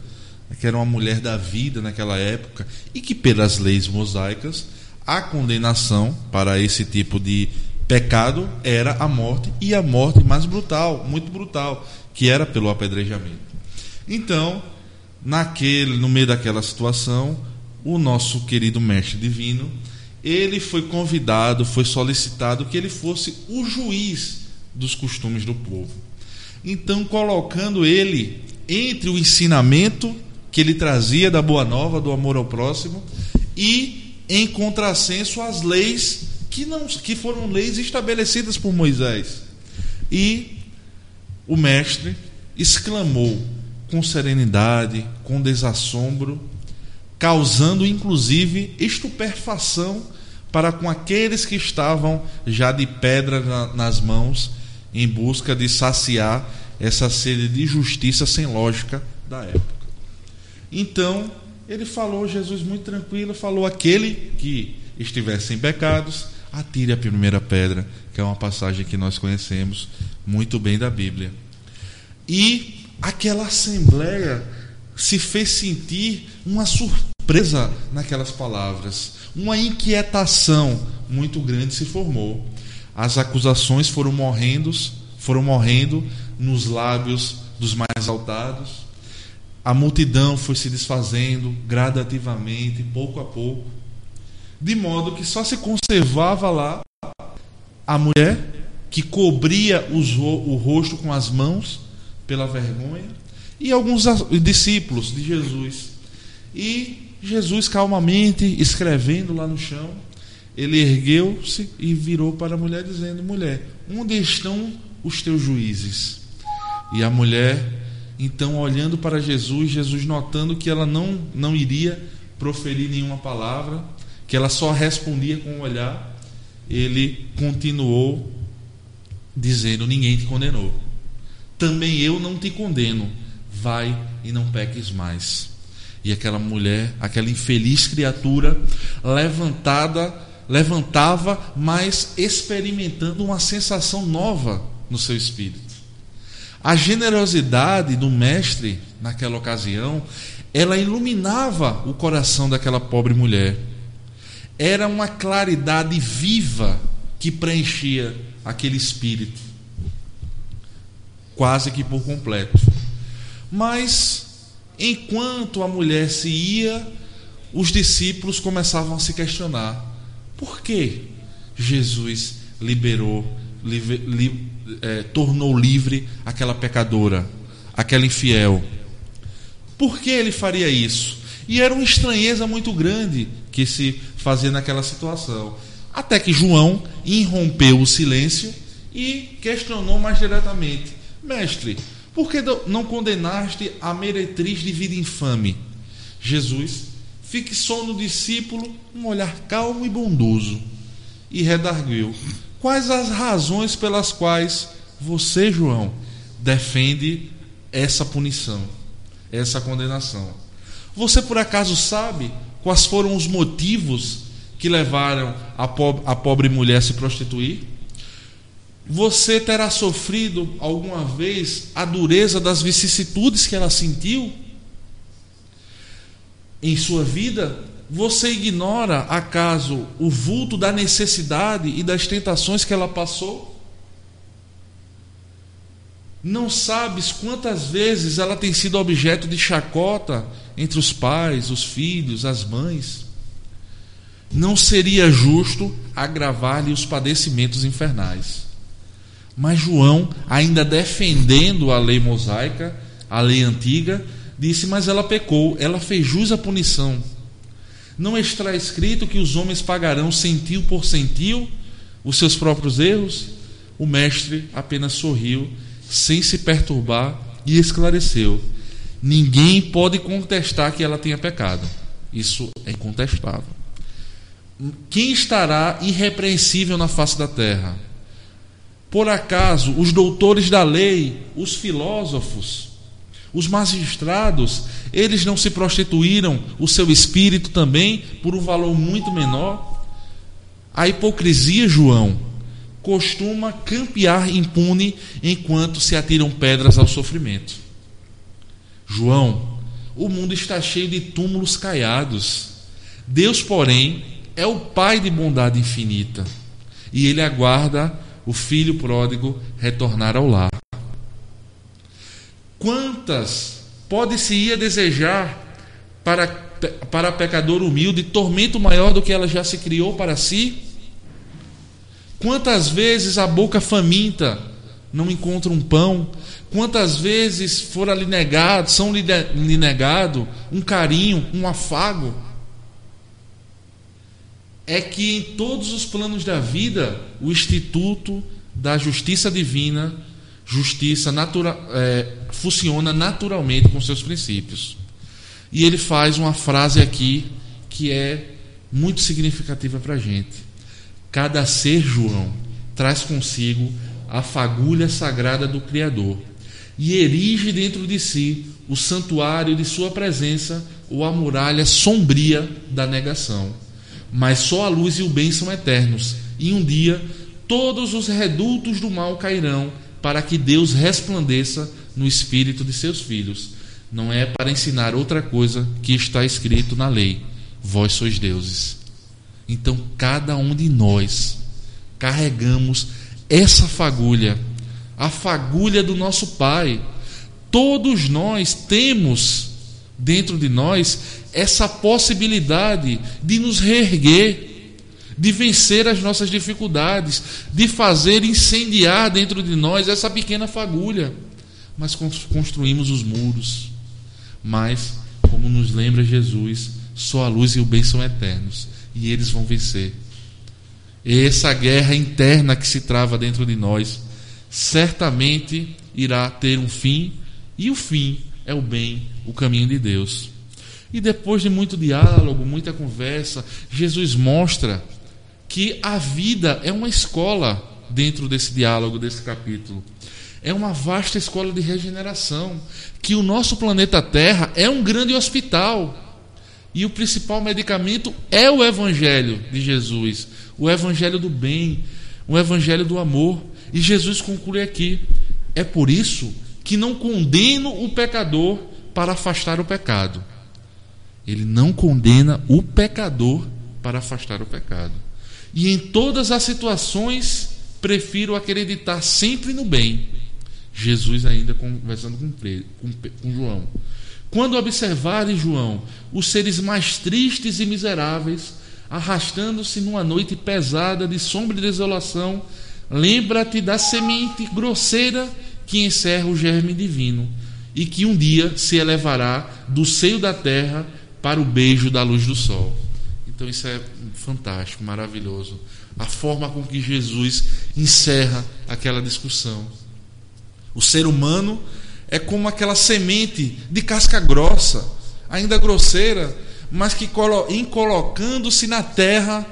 que era uma mulher da vida naquela época, e que pelas leis mosaicas a condenação para esse tipo de pecado era a morte e a morte mais brutal, muito brutal, que era pelo apedrejamento. Então, naquele, no meio daquela situação, o nosso querido mestre divino, ele foi convidado, foi solicitado que ele fosse o juiz dos costumes do povo. Então, colocando ele entre o ensinamento que ele trazia da boa nova, do amor ao próximo, e em contrassenso às leis que, não, que foram leis estabelecidas por Moisés. E o mestre exclamou com serenidade, com desassombro, causando inclusive estupefação para com aqueles que estavam já de pedra na, nas mãos em busca de saciar essa sede de justiça sem lógica da época. Então, ele falou, Jesus muito tranquilo, falou aquele que estivesse em pecados, atire a primeira pedra, que é uma passagem que nós conhecemos muito bem da Bíblia. E aquela assembleia se fez sentir uma surpresa naquelas palavras, uma inquietação muito grande se formou. As acusações foram morrendo, foram morrendo nos lábios dos mais exaltados. A multidão foi se desfazendo gradativamente, pouco a pouco de modo que só se conservava lá a mulher que cobria o rosto com as mãos pela vergonha e alguns discípulos de Jesus. E Jesus calmamente escrevendo lá no chão, ele ergueu-se e virou para a mulher dizendo: "Mulher, onde estão os teus juízes?" E a mulher, então olhando para Jesus, Jesus notando que ela não não iria proferir nenhuma palavra, que ela só respondia com o um olhar, ele continuou dizendo: Ninguém te condenou. Também eu não te condeno. Vai e não peques mais. E aquela mulher, aquela infeliz criatura, levantada, levantava, mas experimentando uma sensação nova no seu espírito. A generosidade do mestre naquela ocasião, ela iluminava o coração daquela pobre mulher era uma claridade viva que preenchia aquele espírito, quase que por completo. Mas, enquanto a mulher se ia, os discípulos começavam a se questionar: por que Jesus liberou, li, li, é, tornou livre aquela pecadora, aquela infiel? Por que ele faria isso? E era uma estranheza muito grande que se fazia naquela situação. Até que João irrompeu o silêncio e questionou mais diretamente: Mestre, por que não condenaste a meretriz de vida infame? Jesus fixou no discípulo um olhar calmo e bondoso e redarguiu: Quais as razões pelas quais você, João, defende essa punição, essa condenação? Você por acaso sabe quais foram os motivos que levaram a pobre, a pobre mulher a se prostituir? Você terá sofrido alguma vez a dureza das vicissitudes que ela sentiu em sua vida? Você ignora, acaso, o vulto da necessidade e das tentações que ela passou? Não sabes quantas vezes ela tem sido objeto de chacota entre os pais, os filhos, as mães? Não seria justo agravar-lhe os padecimentos infernais. Mas João, ainda defendendo a lei mosaica, a lei antiga, disse: Mas ela pecou, ela fez jus à punição. Não está escrito que os homens pagarão centil por centil os seus próprios erros? O mestre apenas sorriu, sem se perturbar, e esclareceu: Ninguém pode contestar que ela tenha pecado. Isso é incontestável. Quem estará irrepreensível na face da terra? Por acaso os doutores da lei, os filósofos, os magistrados, eles não se prostituíram o seu espírito também por um valor muito menor? A hipocrisia, João, costuma campear impune enquanto se atiram pedras ao sofrimento. João, o mundo está cheio de túmulos caiados. Deus, porém, é o Pai de bondade infinita e ele aguarda o filho pródigo retornar ao lar. Quantas pode-se ia desejar para, para pecador humilde tormento maior do que ela já se criou para si? Quantas vezes a boca faminta não encontra um pão? Quantas vezes fora lhe negado, são lhe negado um carinho, um afago? É que em todos os planos da vida, o Instituto da Justiça Divina, justiça natura, é, funciona naturalmente com seus princípios. E ele faz uma frase aqui que é muito significativa para a gente. Cada ser, João, traz consigo a fagulha sagrada do Criador e erige dentro de si o santuário de sua presença ou a muralha sombria da negação mas só a luz e o bem são eternos. E um dia todos os redutos do mal cairão, para que Deus resplandeça no espírito de seus filhos. Não é para ensinar outra coisa que está escrito na lei: vós sois deuses. Então, cada um de nós carregamos essa fagulha, a fagulha do nosso Pai. Todos nós temos dentro de nós essa possibilidade de nos reerguer, de vencer as nossas dificuldades, de fazer incendiar dentro de nós essa pequena fagulha. Mas construímos os muros. Mas, como nos lembra Jesus, só a luz e o bem são eternos e eles vão vencer. E essa guerra interna que se trava dentro de nós certamente irá ter um fim, e o fim é o bem, o caminho de Deus. E depois de muito diálogo, muita conversa, Jesus mostra que a vida é uma escola dentro desse diálogo, desse capítulo. É uma vasta escola de regeneração. Que o nosso planeta Terra é um grande hospital. E o principal medicamento é o Evangelho de Jesus, o Evangelho do bem, o Evangelho do amor. E Jesus conclui aqui: é por isso que não condeno o pecador para afastar o pecado. Ele não condena o pecador para afastar o pecado. E em todas as situações, prefiro acreditar sempre no bem. Jesus, ainda conversando com, João. Quando observares, João, os seres mais tristes e miseráveis, arrastando-se numa noite pesada de sombra e desolação, lembra-te da semente grosseira que encerra o germe divino e que um dia se elevará do seio da terra para o beijo da luz do sol. Então isso é fantástico, maravilhoso. a forma com que Jesus encerra aquela discussão. O ser humano é como aquela semente de casca grossa, ainda grosseira, mas que em colocando-se na terra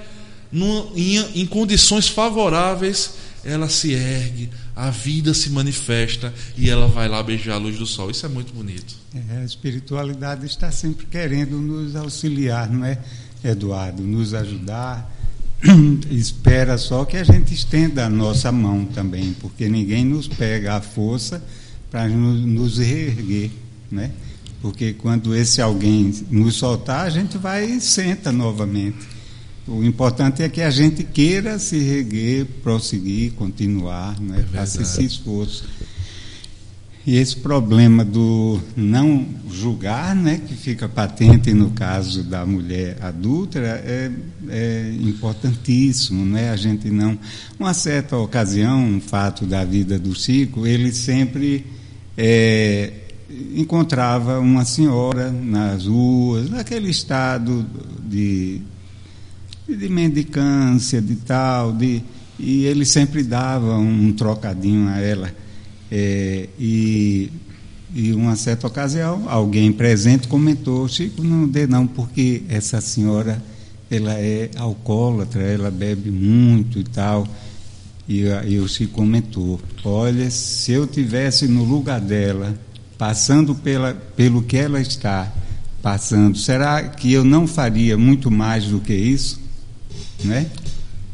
em condições favoráveis, ela se ergue, a vida se manifesta e ela vai lá beijar a luz do sol. Isso é muito bonito. É, a espiritualidade está sempre querendo nos auxiliar, não é, Eduardo? Nos ajudar. [CLEARS THROAT] Espera só que a gente estenda a nossa mão também, porque ninguém nos pega a força para nos, reerguer, né? Porque quando esse alguém nos soltar, a gente vai e senta novamente. O importante é que a gente queira se reguer, prosseguir, continuar, né? É faça esse esforço. E esse problema do não julgar, né, que fica patente no caso da mulher adúltera, é, é importantíssimo, né? A gente não, uma certa ocasião, um fato da vida do Chico, ele sempre é, encontrava uma senhora nas ruas, naquele estado de de mendicância, de tal, de, e ele sempre dava um trocadinho a ela. É, e, e uma certa ocasião, alguém presente comentou, Chico, não dê não, porque essa senhora, ela é alcoólatra, ela bebe muito e tal. E, e o Chico comentou, olha, se eu tivesse no lugar dela, passando pela, pelo que ela está passando, será que eu não faria muito mais do que isso? Né?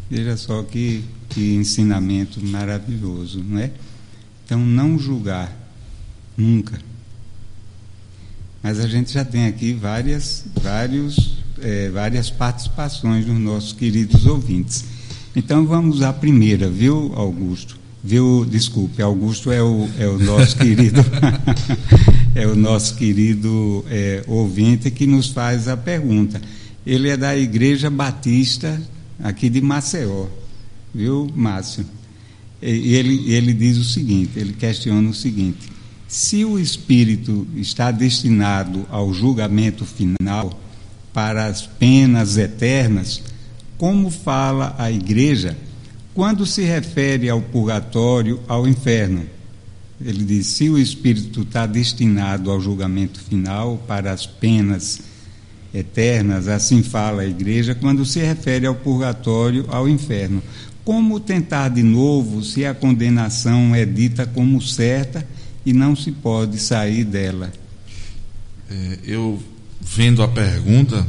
Veja só que, que ensinamento maravilhoso, não é? Então, não julgar, nunca. Mas a gente já tem aqui várias, vários, é, várias participações dos nossos queridos ouvintes. Então, vamos à primeira, viu, Augusto? Viu, desculpe, Augusto é o, é o nosso [LAUGHS] querido, [LAUGHS] é o nosso querido é, ouvinte que nos faz a pergunta. Ele é da Igreja Batista aqui de Maceió, viu, Márcio? E ele, ele diz o seguinte: ele questiona o seguinte: se o espírito está destinado ao julgamento final, para as penas eternas, como fala a igreja quando se refere ao purgatório, ao inferno? Ele diz: se o espírito está destinado ao julgamento final, para as penas eternas, assim fala a igreja, quando se refere ao purgatório, ao inferno. Como tentar de novo se a condenação é dita como certa e não se pode sair dela? É, eu, vendo a pergunta,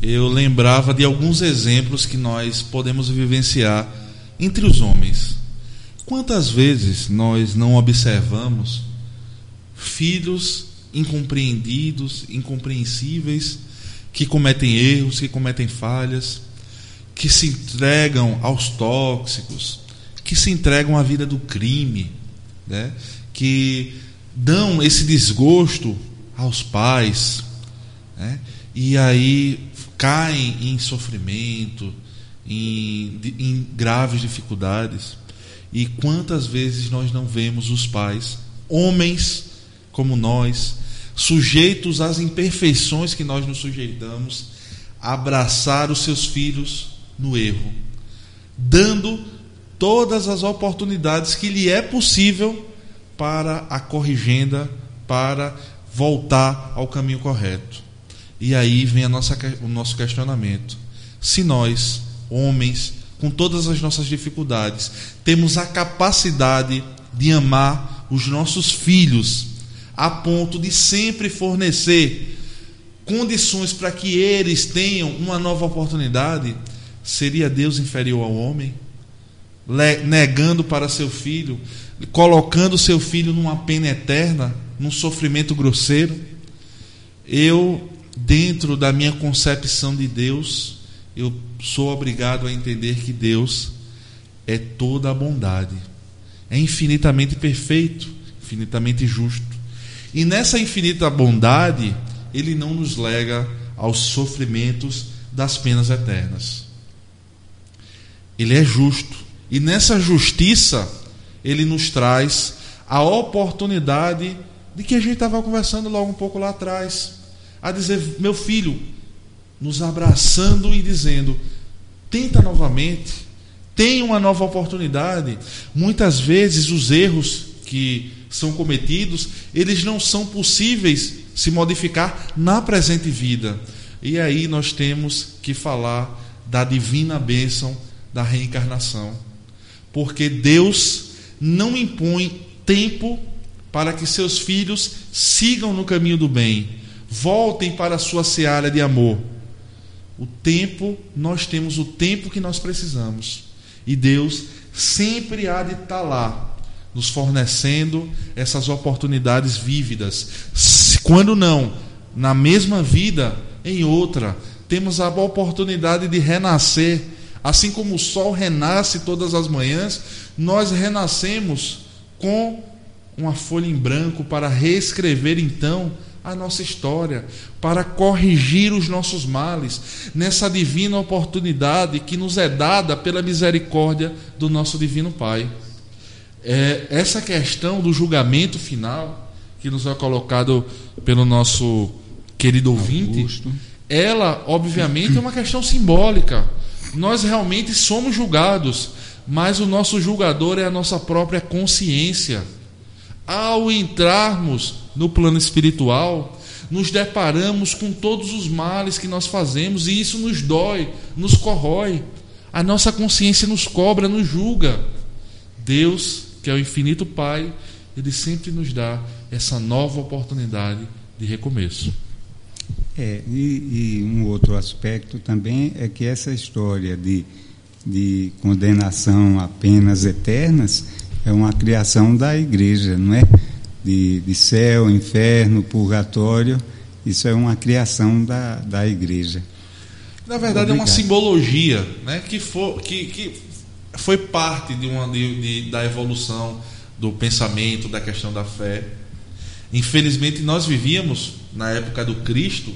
eu lembrava de alguns exemplos que nós podemos vivenciar entre os homens. Quantas vezes nós não observamos filhos incompreendidos, incompreensíveis, que cometem erros, que cometem falhas, que se entregam aos tóxicos, que se entregam à vida do crime, né? que dão esse desgosto aos pais, né? e aí caem em sofrimento, em, em graves dificuldades. E quantas vezes nós não vemos os pais, homens como nós, sujeitos às imperfeições que nós nos sujeitamos, abraçar os seus filhos no erro, dando todas as oportunidades que lhe é possível para a corrigenda, para voltar ao caminho correto. E aí vem nossa, o nosso questionamento. Se nós, homens, com todas as nossas dificuldades, temos a capacidade de amar os nossos filhos a ponto de sempre fornecer condições para que eles tenham uma nova oportunidade, seria Deus inferior ao homem? Negando para seu filho, colocando seu filho numa pena eterna, num sofrimento grosseiro? Eu, dentro da minha concepção de Deus, eu sou obrigado a entender que Deus é toda a bondade, é infinitamente perfeito, infinitamente justo. E nessa infinita bondade, ele não nos lega aos sofrimentos das penas eternas. Ele é justo. E nessa justiça, ele nos traz a oportunidade de que a gente estava conversando logo um pouco lá atrás. A dizer, meu filho, nos abraçando e dizendo: tenta novamente, tem uma nova oportunidade. Muitas vezes os erros que são cometidos, eles não são possíveis se modificar na presente vida. E aí nós temos que falar da divina bênção da reencarnação. Porque Deus não impõe tempo para que seus filhos sigam no caminho do bem, voltem para a sua seara de amor. O tempo, nós temos o tempo que nós precisamos. E Deus sempre há de estar lá, nos fornecendo essas oportunidades vívidas. Quando não, na mesma vida, em outra, temos a oportunidade de renascer. Assim como o sol renasce todas as manhãs, nós renascemos com uma folha em branco para reescrever então a nossa história, para corrigir os nossos males, nessa divina oportunidade que nos é dada pela misericórdia do nosso Divino Pai. É, essa questão do julgamento final, que nos é colocado pelo nosso querido ouvinte, Augusto. ela, obviamente, é uma questão simbólica. Nós realmente somos julgados, mas o nosso julgador é a nossa própria consciência. Ao entrarmos no plano espiritual, nos deparamos com todos os males que nós fazemos e isso nos dói, nos corrói. A nossa consciência nos cobra, nos julga. Deus, que é o infinito Pai, ele sempre nos dá essa nova oportunidade de recomeço. É, e, e um outro aspecto também é que essa história de, de condenação a penas eternas é uma criação da igreja, não é? De, de céu, inferno, purgatório, isso é uma criação da, da igreja. Na verdade, Obrigado. é uma simbologia né, que, for, que, que foi parte de uma, de, de, da evolução do pensamento, da questão da fé. Infelizmente, nós vivíamos, na época do Cristo,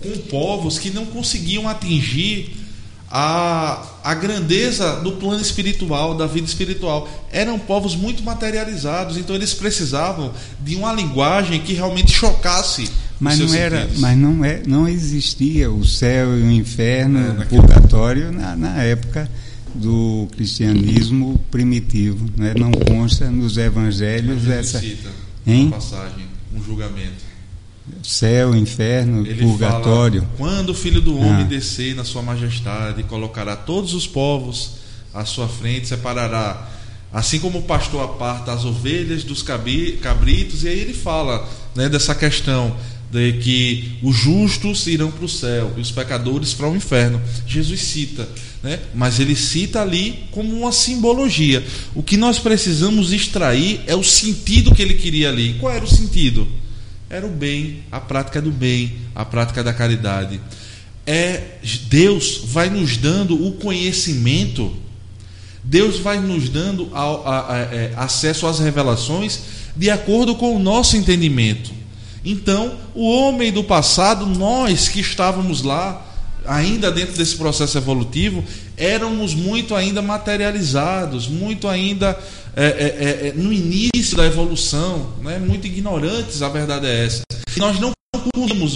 com povos que não conseguiam atingir a, a grandeza do plano espiritual, da vida espiritual. Eram povos muito materializados, então eles precisavam de uma linguagem que realmente chocasse. Mas não era, mas não é, não existia o céu e o inferno, é, o purgatório na, na época do cristianismo primitivo, né? não consta nos evangelhos essa cita hein? passagem, um julgamento céu, inferno, Ele purgatório. Fala, Quando o Filho do Homem ah. descer na sua majestade, colocará todos os povos à sua frente, separará, assim como o pastor aparta as ovelhas dos cabritos, e aí ele fala né, dessa questão de que os justos irão para o céu e os pecadores para o inferno. Jesus cita, né? mas ele cita ali como uma simbologia. O que nós precisamos extrair é o sentido que ele queria ali. Qual era o sentido? era o bem, a prática do bem, a prática da caridade. É Deus vai nos dando o conhecimento, Deus vai nos dando a, a, a, é, acesso às revelações de acordo com o nosso entendimento. Então, o homem do passado, nós que estávamos lá, ainda dentro desse processo evolutivo, éramos muito ainda materializados, muito ainda é, é, é, é, no início da evolução, né, muito ignorantes, a verdade é essa. E nós não conseguimos,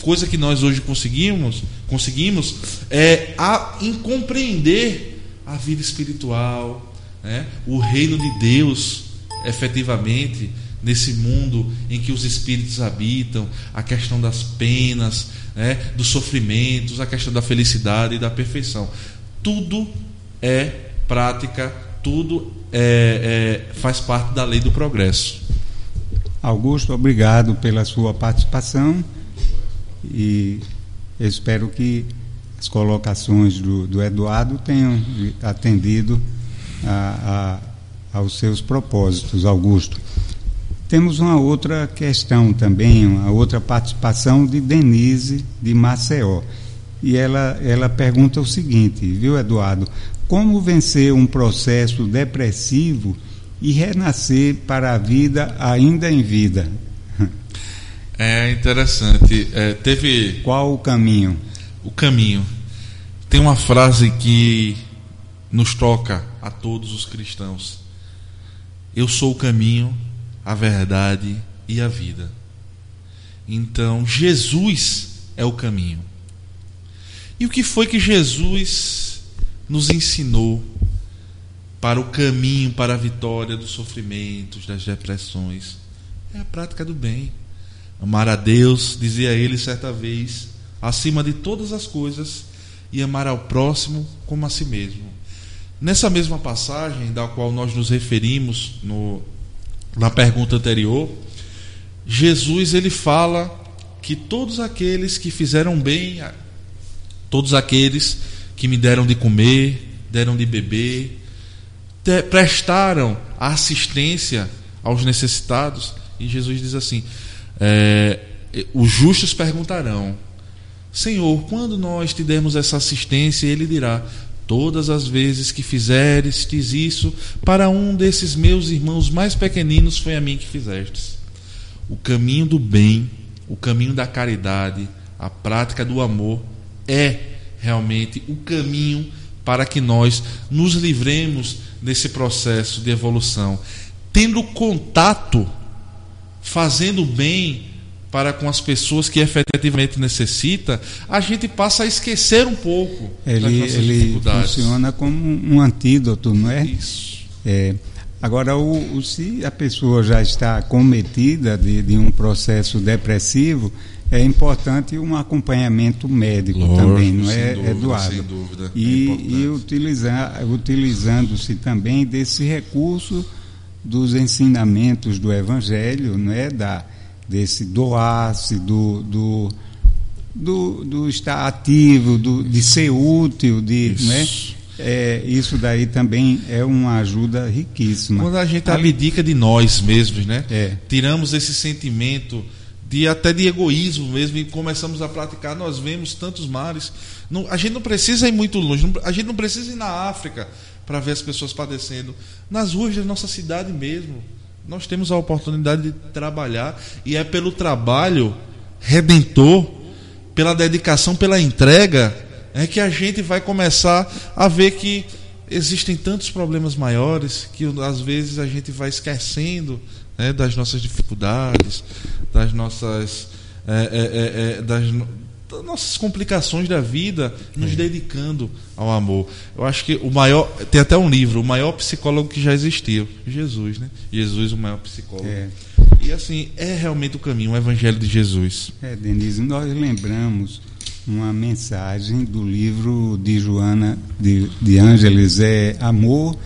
coisa que nós hoje conseguimos, conseguimos é a, em compreender a vida espiritual, né, o reino de Deus, efetivamente, nesse mundo em que os espíritos habitam, a questão das penas, né, dos sofrimentos, a questão da felicidade e da perfeição. Tudo é prática, tudo é, é, faz parte da lei do progresso. Augusto, obrigado pela sua participação e espero que as colocações do, do Eduardo tenham atendido a, a, aos seus propósitos, Augusto. Temos uma outra questão também, uma outra participação de Denise de Maceió. E ela, ela pergunta o seguinte, viu, Eduardo? como vencer um processo depressivo e renascer para a vida ainda em vida. É interessante. É, teve. Qual o caminho? O caminho. Tem uma frase que nos toca a todos os cristãos. Eu sou o caminho, a verdade e a vida. Então, Jesus é o caminho. E o que foi que Jesus nos ensinou para o caminho para a vitória dos sofrimentos, das depressões. É a prática do bem. Amar a Deus, dizia ele certa vez, acima de todas as coisas, e amar ao próximo como a si mesmo. Nessa mesma passagem, da qual nós nos referimos no, na pergunta anterior, Jesus ele fala que todos aqueles que fizeram bem, todos aqueles que me deram de comer, deram de beber, te, prestaram assistência aos necessitados, e Jesus diz assim: é, os justos perguntarão, Senhor, quando nós te demos essa assistência, ele dirá: Todas as vezes que fizerestes isso para um desses meus irmãos mais pequeninos, foi a mim que fizestes. O caminho do bem, o caminho da caridade, a prática do amor é realmente o caminho para que nós nos livremos desse processo de evolução. Tendo contato, fazendo bem para com as pessoas que efetivamente necessita, a gente passa a esquecer um pouco ele, ele funciona como um antídoto, não é? Isso. É, agora, o, o, se a pessoa já está cometida de, de, um processo depressivo, é importante um acompanhamento médico Lógico, também, não é, dúvida, Eduardo? Sem dúvida. E, é e utilizar, utilizando-se também desse recurso dos ensinamentos do Evangelho, não é? Da, desse doar-se, do, do, do, do, estar ativo, do, de ser útil, de, Isso. Né? É, isso daí também é uma ajuda riquíssima. Quando a gente abdica de nós mesmos, né? É. Tiramos esse sentimento de até de egoísmo mesmo e começamos a praticar, nós vemos tantos mares. Não, a gente não precisa ir muito longe, não, a gente não precisa ir na África para ver as pessoas padecendo. Nas ruas da nossa cidade mesmo, nós temos a oportunidade de trabalhar e é pelo trabalho redentor, pela dedicação, pela entrega, é que a gente vai começar a ver que existem tantos problemas maiores que às vezes a gente vai esquecendo né, das nossas dificuldades, das nossas é, é, é, das, das, nossas complicações da vida, nos dedicando ao amor. Eu acho que o maior tem até um livro, o maior psicólogo que já existiu, Jesus, né? Jesus, o maior psicólogo. E assim é realmente o caminho, o Evangelho de Jesus. É, Denise, nós lembramos uma mensagem do livro de Joana de, de Ângeles, é Amor,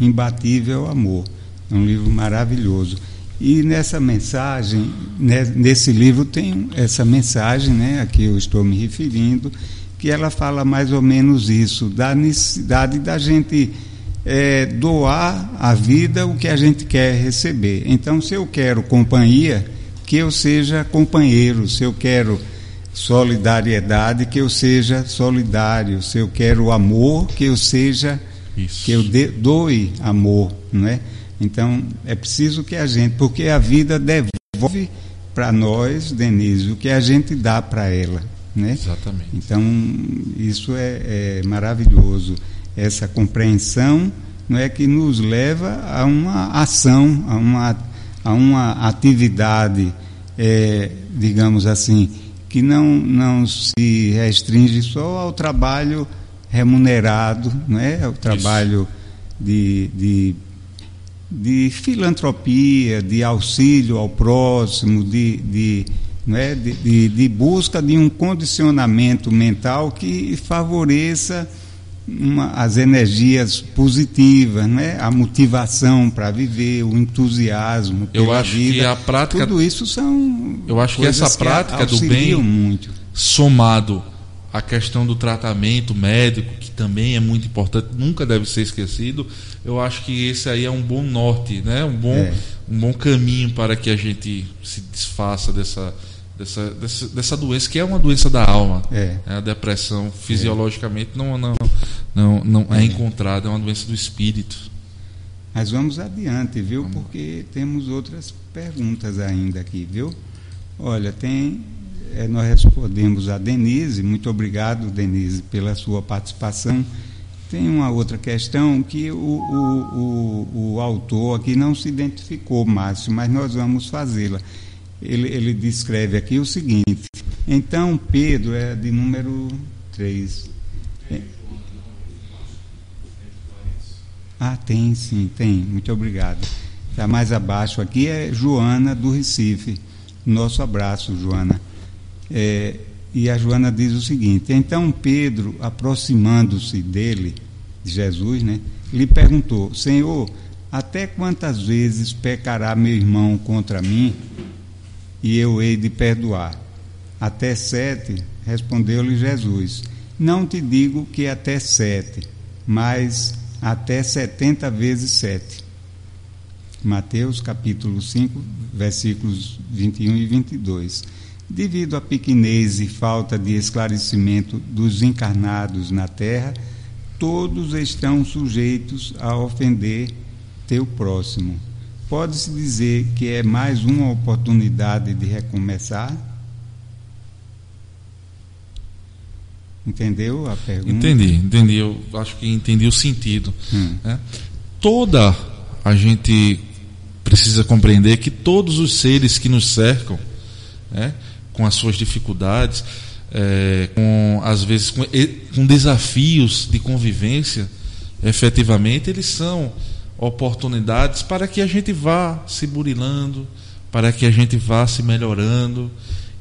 Imbatível Amor. É um livro maravilhoso. E nessa mensagem, né, nesse livro tem essa mensagem, né, a que eu estou me referindo, que ela fala mais ou menos isso, da necessidade da gente é, doar à vida o que a gente quer receber. Então, se eu quero companhia, que eu seja companheiro, se eu quero solidariedade, que eu seja solidário, se eu quero amor, que eu seja, Isso. que eu de, doe amor, não é? Então, é preciso que a gente, porque a vida devolve para nós, Denise, o que a gente dá para ela, né? Exatamente. Então, isso é, é, maravilhoso. Essa compreensão não é que nos leva a uma ação, a uma, a uma atividade, é, digamos assim, que não, não se restringe só ao trabalho remunerado, não é? Ao trabalho de, de, de, filantropia, de auxílio ao próximo, de, de, não é? de, de, de busca de um condicionamento mental que favoreça uma, as energias positivas, né? a motivação para viver, o entusiasmo. Eu acho vida. que a prática. Tudo isso são. Eu acho que essa prática que do bem, muito. somado à questão do tratamento médico, também é muito importante, nunca deve ser esquecido. Eu acho que esse aí é um bom norte, né? um, bom, É. um bom caminho para que a gente se desfaça dessa, dessa, dessa, dessa doença, que é uma doença da alma. É. A depressão, fisiologicamente, não, não, não, não é É. encontrada, é uma doença do espírito. Mas vamos adiante, viu? Porque temos outras perguntas ainda aqui, viu? Olha, tem. Eh, nós respondemos a Denise, muito obrigado, Denise, pela sua participação. Tem uma outra questão que o, o, o, o autor aqui não se identificou, Márcio, mas nós vamos fazê-la. Ele, ele descreve aqui o seguinte: então, Pedro é de número 3. Ah, tem sim, tem. Muito obrigado. Está mais abaixo aqui é Joana do Recife. Nosso abraço, Joana. É, e a Joana diz o seguinte: então Pedro, aproximando-se dele, de Jesus, né, lhe perguntou: Senhor, até quantas vezes pecará meu irmão contra mim e eu hei de perdoar? Até sete, respondeu-lhe Jesus. Não te digo que até sete, mas até setenta vezes sete. Mateus capítulo 5, versículos 21 e 22. Devido à pequenez e falta de esclarecimento dos encarnados na terra, todos estão sujeitos a ofender teu próximo. Pode-se dizer que é mais uma oportunidade de recomeçar? Entendeu a pergunta? Entendi, entendi. Eu acho que entendi o sentido. Hum. Né? Toda a gente precisa compreender que todos os seres que nos cercam, né, com as suas dificuldades, é, com às vezes com, com desafios de convivência, efetivamente eles são oportunidades para que a gente vá se burilando, para que a gente vá se melhorando.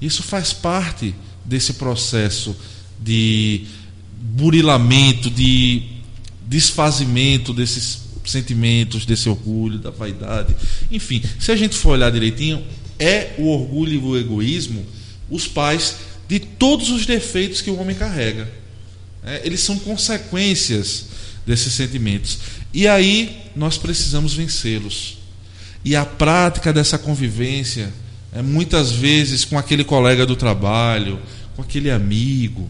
Isso faz parte desse processo de burilamento, de desfazimento desses sentimentos, desse orgulho, da vaidade. Enfim, se a gente for olhar direitinho, é o orgulho e o egoísmo os pais de todos os defeitos que o homem carrega. É, eles são consequências desses sentimentos. E aí nós precisamos vencê-los. E a prática dessa convivência é muitas vezes com aquele colega do trabalho, com aquele amigo,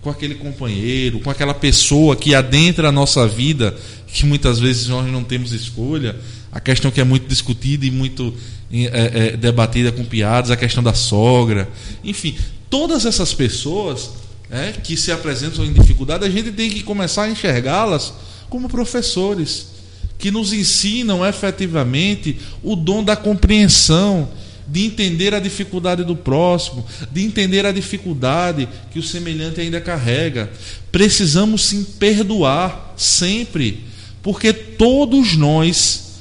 com aquele companheiro, com aquela pessoa que adentra a nossa vida, que muitas vezes nós não temos escolha. A questão que é muito discutida e muito é, é, debatida com piadas, a questão da sogra. Enfim, todas essas pessoas é, que se apresentam em dificuldade, a gente tem que começar a enxergá-las como professores que nos ensinam efetivamente o dom da compreensão, de entender a dificuldade do próximo, de entender a dificuldade que o semelhante ainda carrega. Precisamos sim perdoar sempre, porque todos nós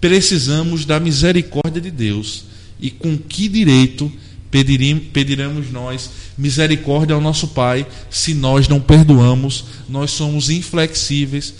precisamos da misericórdia de Deus. E com que direito pediremos nós misericórdia ao nosso Pai se nós não perdoamos, nós somos inflexíveis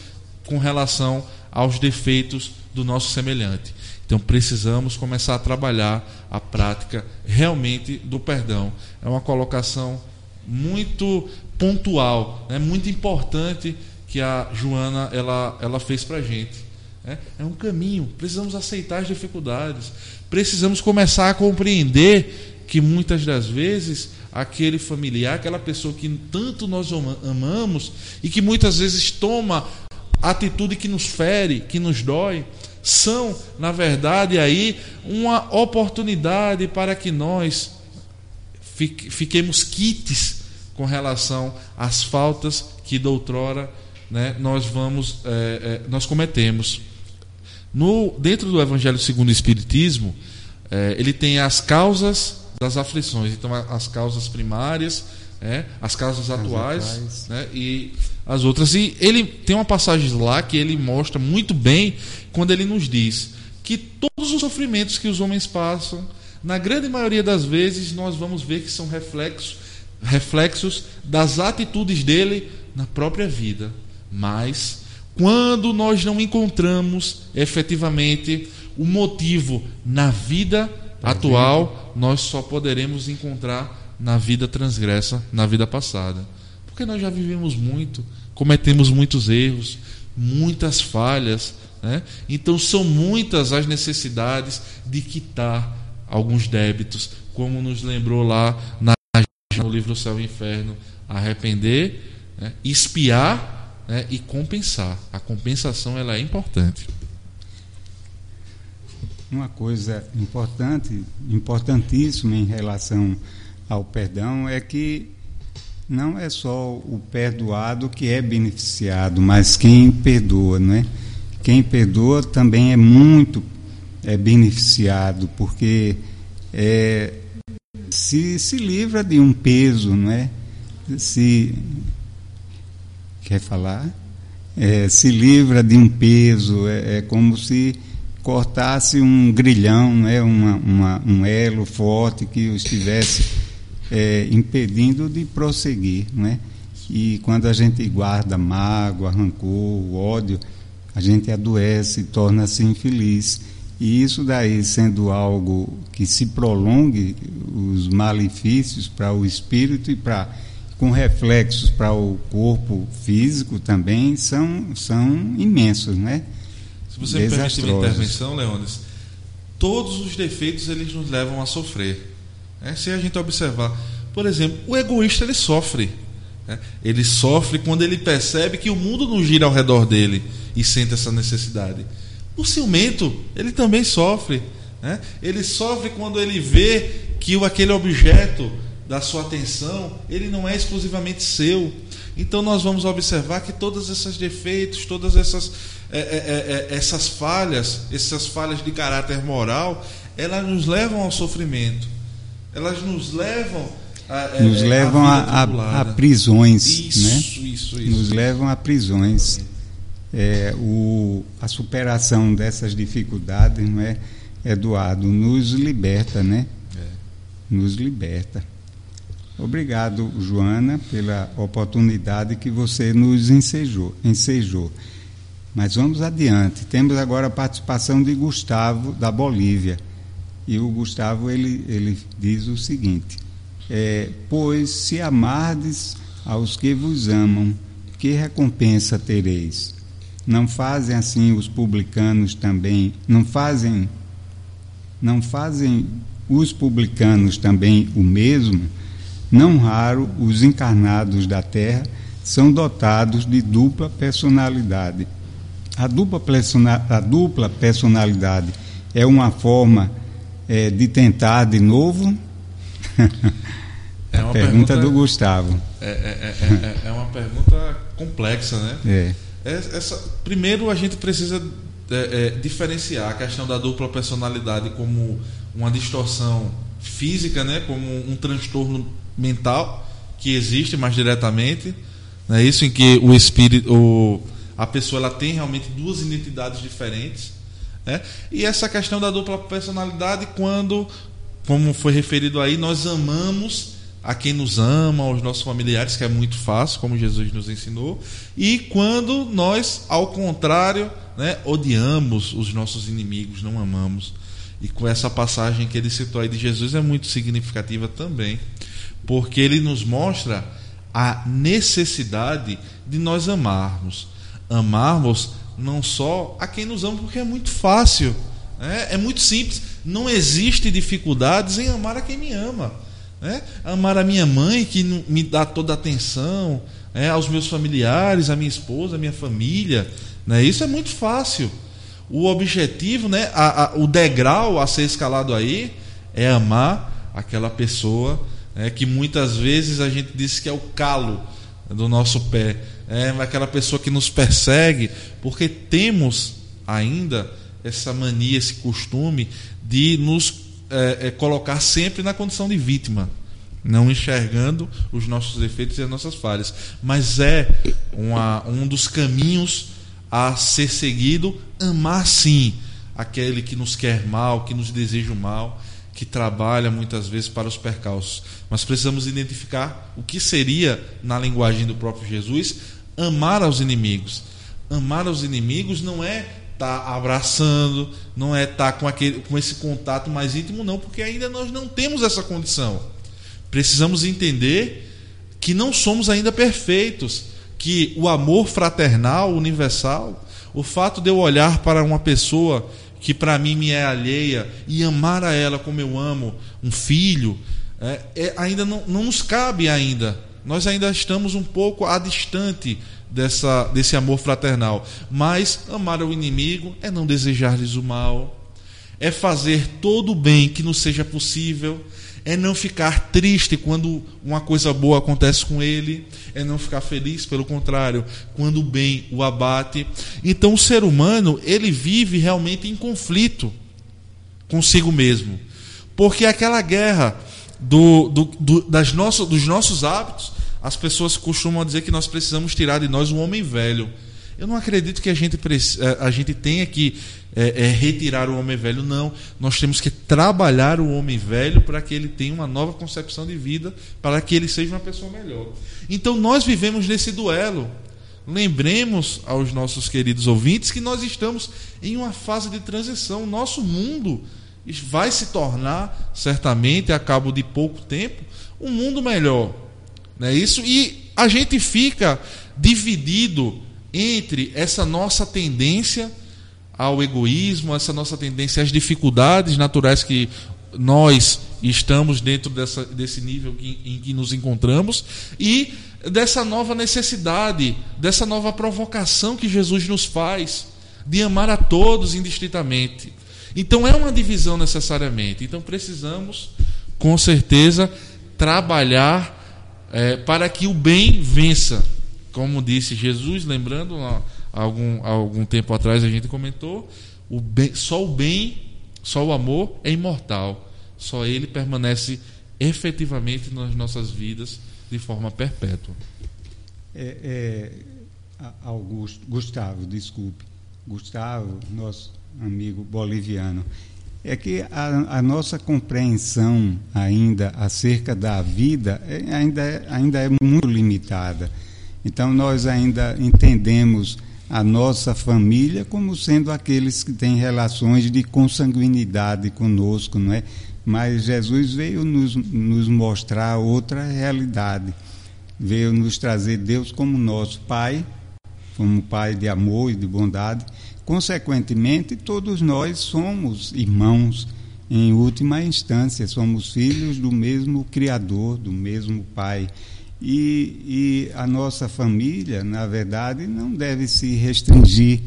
com relação aos defeitos do nosso semelhante. Então precisamos começar a trabalhar a prática realmente do perdão. É uma colocação muito pontual, né? muito importante que a Joana ela, ela fez para a gente. É, é um caminho. Precisamos aceitar as dificuldades. Precisamos começar a compreender que muitas das vezes aquele familiar, aquela pessoa que tanto nós amamos e que muitas vezes toma atitude que nos fere, que nos dói, são, na verdade, aí uma oportunidade para que nós fiquemos quites com relação às faltas que doutrora né, nós vamos é, é, nós cometemos. No, dentro do Evangelho segundo o Espiritismo, é, ele tem as causas das aflições. Então, as causas primárias, é, as causas atuais, atuais. Né, e as outras. E ele tem uma passagem lá que ele mostra muito bem quando ele nos diz que todos os sofrimentos que os homens passam, na grande maioria das vezes, nós vamos ver que são reflexos, reflexos das atitudes dele na própria vida. Mas, quando nós não encontramos efetivamente o motivo na vida atual, nós só poderemos encontrar na vida transgressa, na vida passada. Porque nós já vivemos muito, cometemos muitos erros, muitas falhas. Né? Então são muitas as necessidades de quitar alguns débitos, como nos lembrou lá na, no livro Céu e Inferno, arrepender, né? espiar né? e compensar. A compensação ela é importante. Uma coisa importante, importantíssima em relação ao perdão é que não é só o perdoado que é beneficiado, mas quem perdoa, não é? Quem perdoa também é muito é beneficiado, porque é, se, se livra de um peso, não é? Se quer falar, é, se livra de um peso, é, é, como se cortasse um grilhão, né? uma, uma, um elo forte que o estivesse é, impedindo de prosseguir. Né? E quando a gente guarda mágoa, rancor, ódio, a gente adoece, torna-se infeliz. E isso daí sendo algo que se prolongue os malefícios para o espírito e para com reflexos para o corpo físico também são, são imensos, né? Se você me permite uma intervenção, Leones, todos os defeitos eles nos levam a sofrer. Né? Se a gente observar, por exemplo, o egoísta ele sofre. Né? Ele sofre quando ele percebe que o mundo não gira ao redor dele e sente essa necessidade. O ciumento, ele também sofre. Né? Ele sofre quando ele vê que aquele objeto da sua atenção, ele não é exclusivamente seu. Então nós vamos observar que todos esses defeitos, todas essas, é, é, é, é, essas falhas, essas falhas de caráter moral, elas nos levam ao sofrimento. Elas nos levam a, é, nos é, levam a, a, a, prisões, isso, né? Isso, isso. Nos levam a prisões. O, a superação dessas dificuldades, não é, Eduardo, nos liberta, né? Nos liberta. Obrigado, Joana, pela oportunidade que você nos ensejou. ensejou. Mas vamos adiante. Temos agora a participação de Gustavo, da Bolívia. E o Gustavo ele, ele diz o seguinte: é, Pois se amardes aos que vos amam, que recompensa tereis? Não fazem assim os publicanos também? Não fazem, não fazem os publicanos também o mesmo? Não raro, os encarnados da Terra são dotados de dupla personalidade. A dupla, a dupla personalidade é uma forma é, de tentar de novo? É [LAUGHS] uma pergunta, pergunta, do Gustavo. É, é, é, é, uma pergunta complexa, né? É. Essa, primeiro, a gente precisa diferenciar a questão da dupla personalidade como uma distorção física, né? como um transtorno mental que existe mais diretamente, né? isso em que o espírito, o, a pessoa ela tem realmente duas identidades diferentes, né? e essa questão da dupla personalidade quando, como foi referido aí, nós amamos a quem nos ama, aos nossos familiares, que é muito fácil, como Jesus nos ensinou, e quando nós, ao contrário, né, odiamos os nossos inimigos, não amamos. E com essa passagem que ele citou aí de Jesus é muito significativa também porque ele nos mostra a necessidade de nós amarmos. Amarmos não só a quem nos ama, porque é muito fácil, né? é muito simples. Não existe dificuldades em amar a quem me ama. Né? Amar a minha mãe, que me dá toda a atenção, né? aos meus familiares, a minha esposa, a minha família. Né? Isso é muito fácil. O objetivo, né? A, a, o degrau a ser escalado aí é amar aquela pessoa é, que muitas vezes a gente diz que é o calo do nosso pé, é aquela pessoa que nos persegue, porque temos ainda essa mania, esse costume de nos é, é, colocar sempre na condição de vítima, não enxergando os nossos defeitos e as nossas falhas. Mas é uma, um dos caminhos a ser seguido, amar sim aquele que nos quer mal, que nos deseja o mal que trabalha muitas vezes para os percalços. Mas precisamos identificar o que seria, na linguagem do próprio Jesus, amar aos inimigos. Amar aos inimigos não é estar tá abraçando, não é estar tá com, aquele, com esse contato mais íntimo, não, porque ainda nós não temos essa condição. Precisamos entender que não somos ainda perfeitos, que o amor fraternal, universal, o fato de eu olhar para uma pessoa que para mim me é alheia e amar a ela como eu amo um filho, é, é, ainda não, não nos cabe ainda. Nós ainda estamos um pouco a distante dessa, desse amor fraternal. Mas amar o inimigo é não desejar-lhes o mal, é fazer todo o bem que nos seja possível, é não ficar triste quando uma coisa boa acontece com ele, é não ficar feliz, pelo contrário, quando o bem o abate. Então o ser humano, ele vive realmente em conflito consigo mesmo. Porque aquela guerra do, do, do, das nossas, dos nossos hábitos, as pessoas costumam dizer que nós precisamos tirar de nós o homem velho. Eu não acredito que a gente, eh, a gente tenha que é, é, retirar o homem velho, não. Nós temos que trabalhar o homem velho para que ele tenha uma nova concepção de vida, para que ele seja uma pessoa melhor. Então nós vivemos nesse duelo. Lembremos aos nossos queridos ouvintes que nós estamos em uma fase de transição. Nosso mundo vai se tornar, certamente, a cabo de pouco tempo, um mundo melhor. Não é isso? E a gente fica dividido entre essa nossa tendência ao egoísmo, essa nossa tendência às dificuldades naturais que nós estamos dentro dessa, desse nível que, em que nos encontramos e dessa nova necessidade, dessa nova provocação que Jesus nos faz de amar a todos indistintamente. Então é uma divisão necessariamente. Então precisamos, com certeza, trabalhar é, para que o bem vença. Como disse Jesus, lembrando, há algum, há algum tempo atrás a gente comentou, o bem, só o bem, só o amor é imortal. Só ele permanece efetivamente nas nossas vidas de forma perpétua. É, é, Augusto, Gustavo, desculpe. Gustavo, nosso amigo boliviano. É que a, a nossa compreensão ainda acerca da vida é, ainda, é, ainda é muito limitada. Então, nós ainda entendemos a nossa família como sendo aqueles que têm relações de consanguinidade conosco, não é? Mas Jesus veio nos, nos mostrar outra realidade. Veio nos trazer Deus como nosso Pai, como Pai de amor e de bondade. Consequentemente, todos nós somos irmãos. Em última instância, somos filhos do mesmo Criador, do mesmo Pai. E, e a nossa família, na verdade, não deve se restringir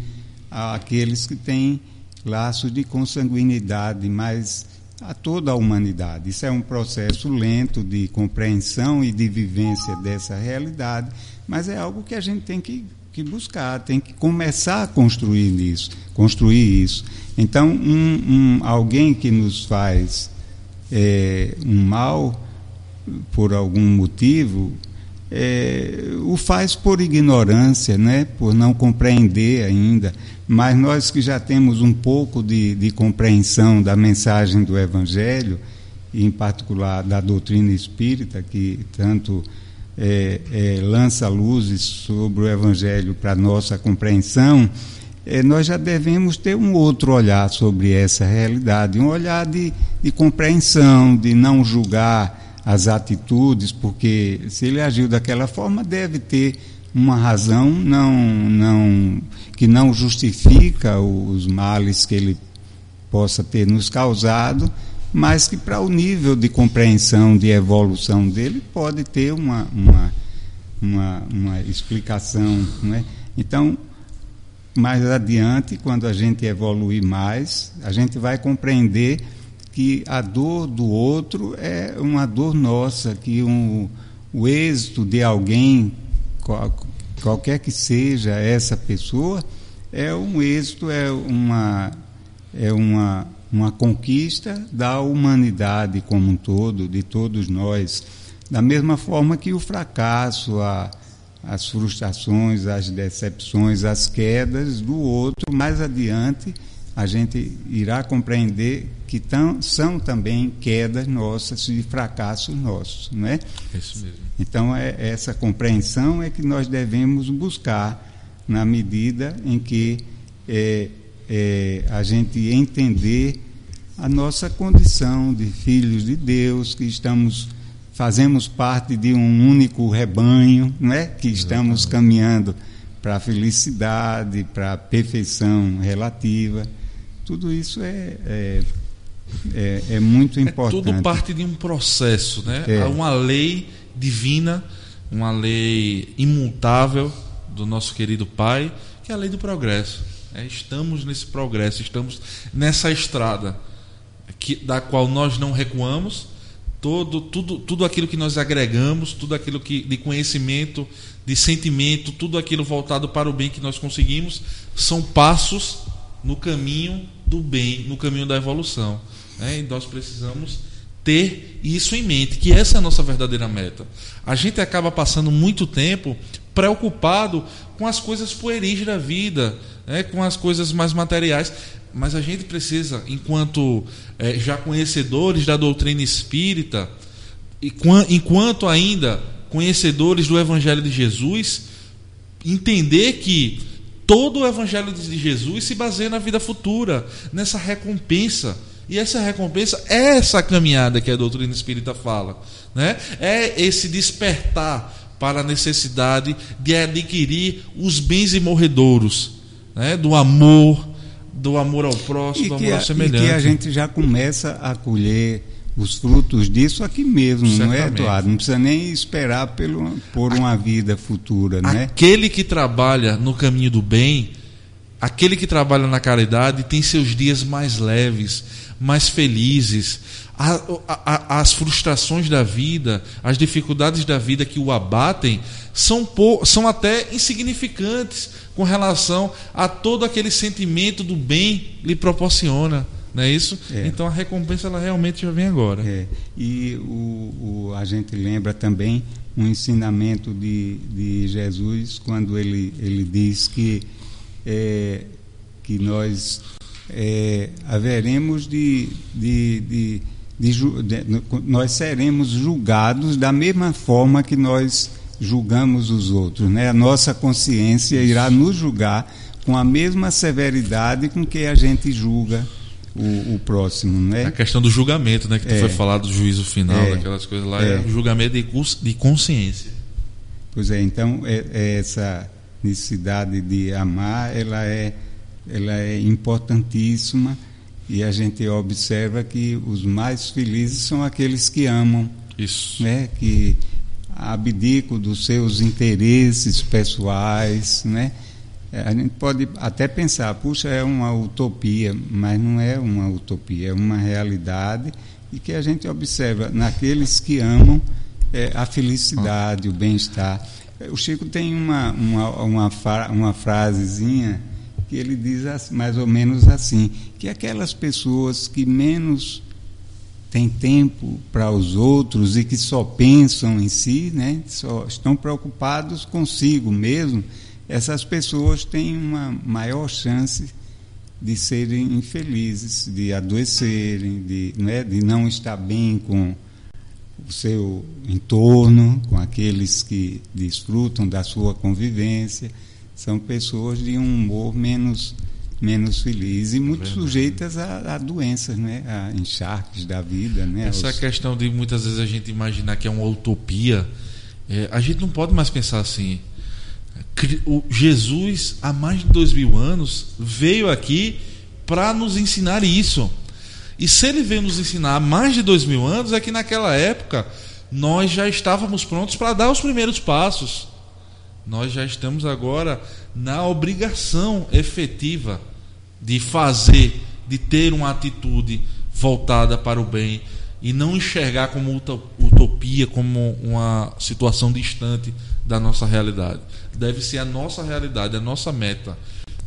àqueles que têm laços de consanguinidade, mas a toda a humanidade. Isso é um processo lento de compreensão e de vivência dessa realidade, mas é algo que a gente tem que, que buscar, tem que começar a construir isso, construir isso. Então, um, um alguém que nos faz é, um mal por algum motivo, é, o faz por ignorância, né? por não compreender ainda. Mas nós que já temos um pouco de, de compreensão da mensagem do Evangelho, e em particular da doutrina espírita, que tanto é, é, lança luzes sobre o Evangelho para nossa compreensão, é, nós já devemos ter um outro olhar sobre essa realidade, um olhar de, de compreensão, de não julgar as atitudes, porque se ele agiu daquela forma, deve ter uma razão não, não, que não justifica os males que ele possa ter nos causado, mas que para o nível de compreensão, de evolução dele, pode ter uma, uma, uma, uma explicação. Não é? Então, mais adiante, quando a gente evoluir mais, a gente vai compreender que a dor do outro é uma dor nossa, que um, o êxito de alguém qualquer que seja essa pessoa, é um êxito, é uma, é uma, uma conquista da humanidade como um todo, de todos nós. Da mesma forma que o fracasso, a, as frustrações, as decepções, as quedas do outro, mais adiante a gente irá compreender que tam, são também quedas nossas e fracassos nossos, não é? Isso mesmo. Então, é, essa compreensão é que nós devemos buscar na medida em que é, é, a gente entender a nossa condição de filhos de Deus, que estamos fazemos parte de um único rebanho, não é? Que estamos Exatamente. caminhando para a felicidade, para a perfeição relativa. Tudo isso é, é, é, é muito importante. É tudo parte de um processo, né? É. Há uma lei divina, uma lei imutável do nosso querido Pai, que é a lei do progresso. É, estamos nesse progresso, estamos nessa estrada que, da qual nós não recuamos. Todo, tudo, tudo aquilo que nós agregamos, tudo aquilo que, de conhecimento, de sentimento, tudo aquilo voltado para o bem que nós conseguimos, são passos no caminho do bem, no caminho da evolução. Né? E nós precisamos ter isso em mente, que essa é a nossa verdadeira meta. A gente acaba passando muito tempo preocupado com as coisas pueris da vida, né, com as coisas mais materiais. Mas a gente precisa, enquanto é, já conhecedores da doutrina espírita, e enquanto ainda conhecedores do Evangelho de Jesus, entender que todo o Evangelho de Jesus se baseia na vida futura, nessa recompensa. E essa recompensa é essa caminhada que a doutrina espírita fala. Né? É esse despertar para a necessidade de adquirir os bens imorredouros, né? do amor, do amor ao próximo, do amor ao semelhante. E que a gente já começa a colher os frutos disso aqui mesmo, Certamente. não é, Eduardo? Não precisa nem esperar pelo, por uma vida futura, né? Aquele que trabalha no caminho do bem, aquele que trabalha na caridade tem seus dias mais leves, mais felizes. A, a, as frustrações da vida, as dificuldades da vida que o abatem são, são até insignificantes com relação a todo aquele sentimento do bem lhe proporciona. Não é isso? É. Então a recompensa ela realmente já vem agora. É. E o, o, a gente lembra também um ensinamento de, de Jesus quando ele, ele diz que, é, que nós é, haveremos de, de, de, de, nós seremos julgados da mesma forma que nós julgamos os outros, né? A nossa consciência irá nos julgar com a mesma severidade com que a gente julga o, o próximo, né? A questão do julgamento, né? Que tu é. foi falar do juízo final, é. daquelas coisas lá, é, é o julgamento de, de consciência. Pois é, então é, é, essa necessidade de amar, ela é, ela é importantíssima e a gente observa que os mais felizes são aqueles que amam. Isso. Né? Que abdicam dos seus interesses pessoais, né? A gente pode até pensar, puxa, é uma utopia, mas não é uma utopia, é uma realidade e que a gente observa naqueles que amam é, a felicidade, o bem-estar. O Chico tem uma, uma, uma, uma frasezinha que ele diz mais ou menos assim, que aquelas pessoas que menos têm tempo para os outros e que só pensam em si, né, só estão preocupados consigo mesmo, essas pessoas têm uma maior chance de serem infelizes, de adoecerem, de, né, de não estar bem com o seu entorno, com aqueles que desfrutam da sua convivência. São pessoas de um humor menos menos feliz e muito sujeitas a, a, doenças, né? a encharques da vida. Né? Essa Os... questão de muitas vezes a gente imaginar que é uma utopia, é, a gente não pode mais pensar assim o Jesus, há mais de dois mil anos, veio aqui para nos ensinar isso. E se ele veio nos ensinar há mais de dois mil anos, é que naquela época nós já estávamos prontos para dar os primeiros passos. Nós já estamos agora na obrigação efetiva de fazer, de ter uma atitude voltada para o bem e não enxergar como utopia, como uma situação distante da nossa realidade deve ser a nossa realidade, a nossa meta.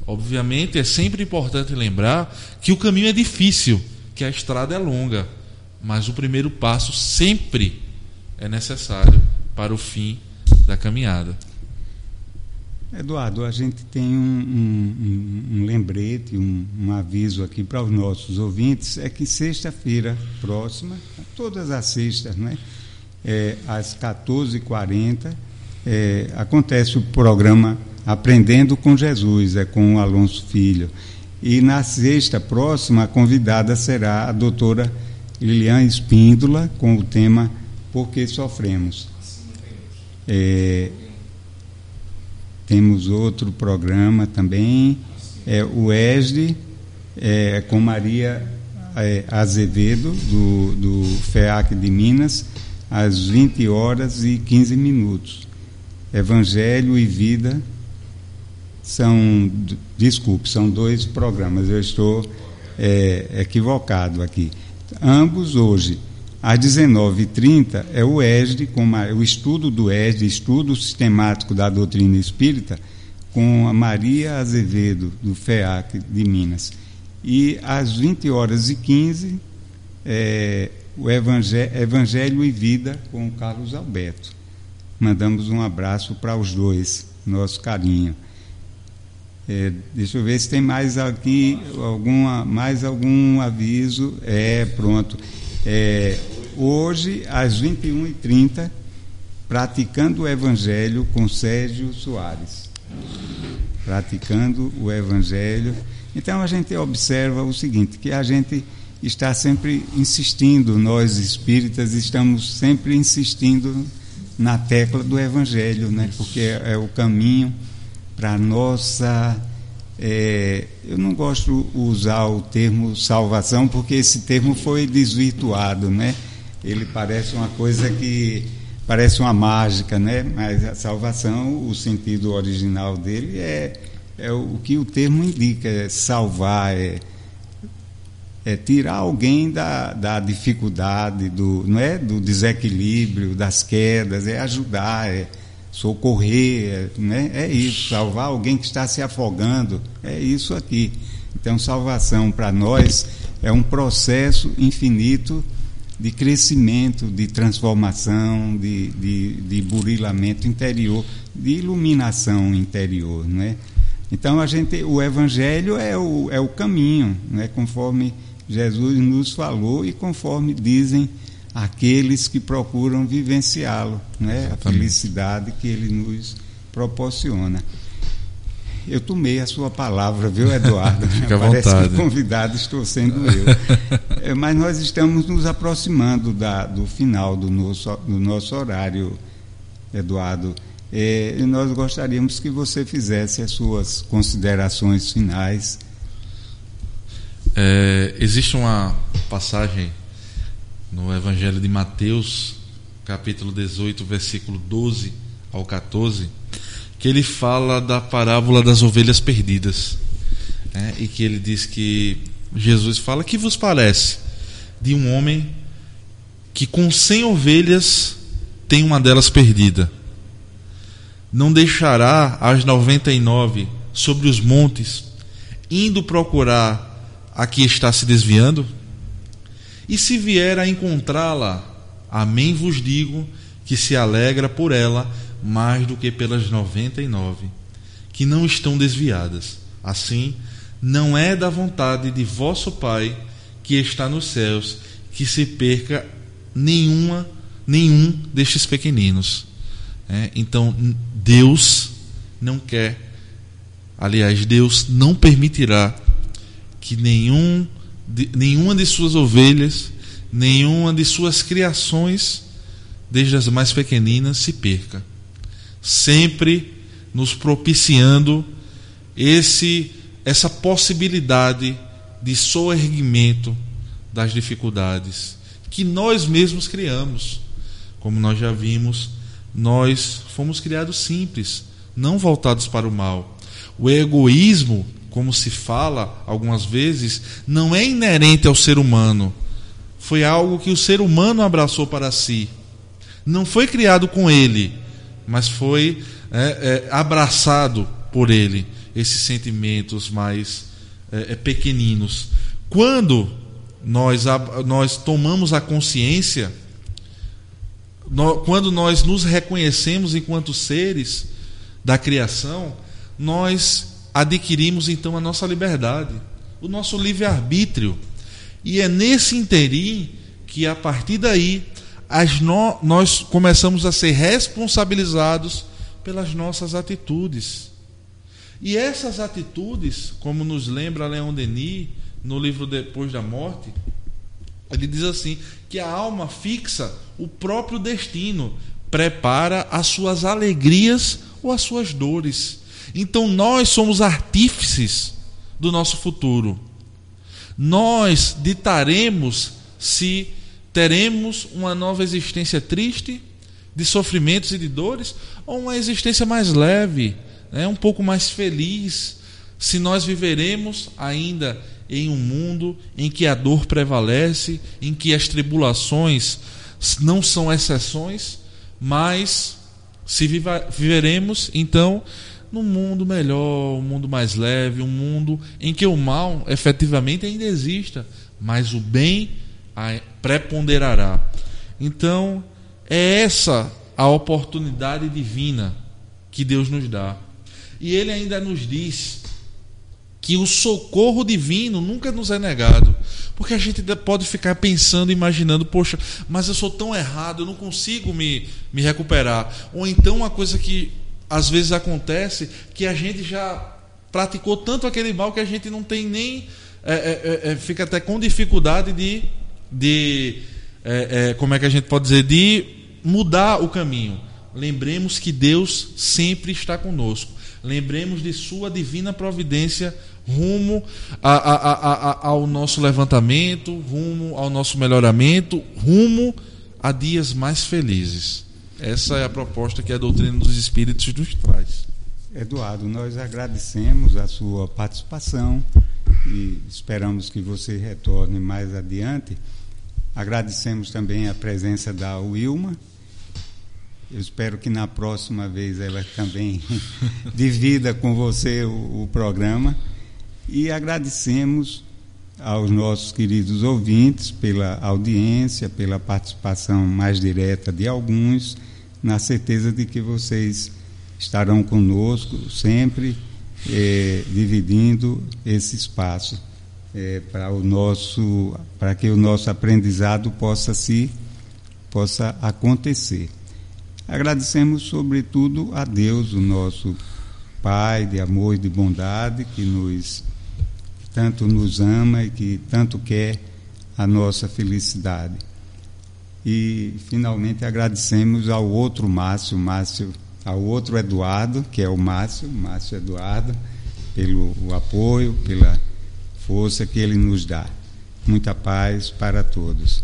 Obviamente, é sempre importante lembrar que o caminho é difícil, que a estrada é longa, mas o primeiro passo sempre é necessário para o fim da caminhada. Eduardo, a gente tem um, um, um lembrete, um, um, aviso aqui para os nossos ouvintes, é que sexta-feira próxima, todas as sextas, né, é, às 14h40, é, acontece o programa Aprendendo com Jesus, é com o Alonso Filho. E na sexta próxima, a convidada será a doutora Lilian Espíndola, com o tema Por que Sofremos. É, temos outro programa também, é, o ESD, é, com Maria é, Azevedo, do, do FEAC de Minas, às 20 horas e 15 minutos. Evangelho e Vida são, desculpe, são dois programas, eu estou é, equivocado aqui. Ambos hoje, às 19h30, é o ESD, o estudo do ESD, estudo sistemático da doutrina espírita, com a Maria Azevedo, do FEAC de Minas. E às 20 horas e 15, é, o Evangelho, Evangelho e Vida, com o Carlos Alberto. Mandamos um abraço para os dois, nosso carinho. É, deixa eu ver se tem mais aqui alguma, mais algum aviso. É, pronto. É, hoje, às 21h30, praticando o Evangelho com Sérgio Soares. Praticando o Evangelho. Então a gente observa o seguinte, que a gente está sempre insistindo, nós espíritas estamos sempre insistindo na tecla do Evangelho, né? porque é, é o caminho para a nossa. É, eu não gosto de usar o termo salvação, porque esse termo foi desvirtuado, né? Ele parece uma coisa que parece uma mágica, né? Mas a salvação, o sentido original dele é, é o que o termo indica, é salvar, é, é tirar alguém da, da dificuldade, do, não é? do desequilíbrio, das quedas, é ajudar, é socorrer, é, né? é isso, salvar alguém que está se afogando, é isso aqui. Então, salvação para nós é um processo infinito de crescimento, de transformação, de, de, de burilamento interior, de iluminação interior, não é? Então a gente, o Evangelho é o, é o caminho, né? conforme Jesus nos falou e conforme dizem aqueles que procuram vivenciá-lo, né? a felicidade que ele nos proporciona. Eu tomei a sua palavra, viu, Eduardo? [LAUGHS] Fica Parece vontade. que o convidado estou sendo eu. [LAUGHS] É, Mas nós estamos nos aproximando da, do final do nosso, do nosso horário, Eduardo. É, e nós gostaríamos que você fizesse as suas considerações finais. É, existe uma passagem no Evangelho de Mateus, capítulo 18, versículo 12 ao 14, que ele fala da parábola das ovelhas perdidas. né? E que ele diz que Jesus fala: Que vos parece de um homem que com cem ovelhas tem uma delas perdida? Não deixará as 99 sobre os montes, indo procurar a que está se desviando? E se vier a encontrá-la, amém vos digo que se alegra por ela mais do que pelas 99 que não estão desviadas. Assim, não é da vontade de vosso Pai que está nos céus que se perca nenhuma nenhum destes pequeninos. É, então, Deus não quer, aliás, Deus não permitirá que nenhum, de, nenhuma de suas ovelhas, nenhuma de suas criações, desde as mais pequeninas, se perca. Sempre nos propiciando esse essa possibilidade de soerguimento das dificuldades que nós mesmos criamos. Como nós já vimos, nós fomos criados simples, não voltados para o mal. O egoísmo como se fala algumas vezes, não é inerente ao ser humano. Foi algo que o ser humano abraçou para si. Não foi criado com ele, mas foi é, é, abraçado por ele, esses sentimentos mais é, pequeninos. Quando nós, nós tomamos a consciência, quando nós nos reconhecemos enquanto seres da criação, nós adquirimos então a nossa liberdade, o nosso livre-arbítrio. E é nesse interim que, a partir daí, no, nós começamos a ser responsabilizados pelas nossas atitudes. E essas atitudes, como nos lembra Leon Denis no livro Depois da Morte, ele diz assim: que a alma fixa o próprio destino, prepara as suas alegrias ou as suas dores. Então nós somos artífices do nosso futuro. Nós ditaremos se teremos uma nova existência triste, de sofrimentos e de dores, ou uma existência mais leve, né, um pouco mais feliz, se nós viveremos ainda em um mundo em que a dor prevalece, em que as tribulações não são exceções, mas se viva, viveremos então num mundo melhor, um mundo mais leve, um mundo em que o mal efetivamente ainda exista, mas o bem preponderará. Então, é essa a oportunidade divina que Deus nos dá. E ele ainda nos diz que o socorro divino nunca nos é negado. Porque a gente pode ficar pensando, imaginando, poxa, mas eu sou tão errado, eu não consigo me, me recuperar. Ou então uma coisa que às vezes acontece, que a gente já praticou tanto aquele mal que a gente não tem nem. É, é, é, é fica até com dificuldade de. de é, é, como é que a gente pode dizer? De mudar o caminho. Lembremos que Deus sempre está conosco. Lembremos de Sua divina providência rumo a, a, a, ao nosso levantamento, rumo ao nosso melhoramento, rumo a dias mais felizes. Essa é a proposta que a doutrina dos Espíritos nos traz. Eduardo, nós agradecemos a sua participação e esperamos que você retorne mais adiante. Agradecemos também a presença da Wilma. Eu espero que na próxima vez ela também [LAUGHS] divida com você o, o programa. E agradecemos aos nossos queridos ouvintes pela audiência, pela participação mais direta de alguns, na certeza de que vocês estarão conosco sempre, eh, dividindo esse espaço eh, para o nosso, para que o nosso aprendizado possa se possa acontecer. Agradecemos sobretudo a Deus, o nosso Pai de amor e de bondade, que nos tanto nos ama e que tanto quer a nossa felicidade. E finalmente agradecemos ao outro Márcio, Márcio, ao outro Eduardo, que é o Márcio, Márcio Eduardo, pelo apoio, pela força que ele nos dá. Muita paz para todos.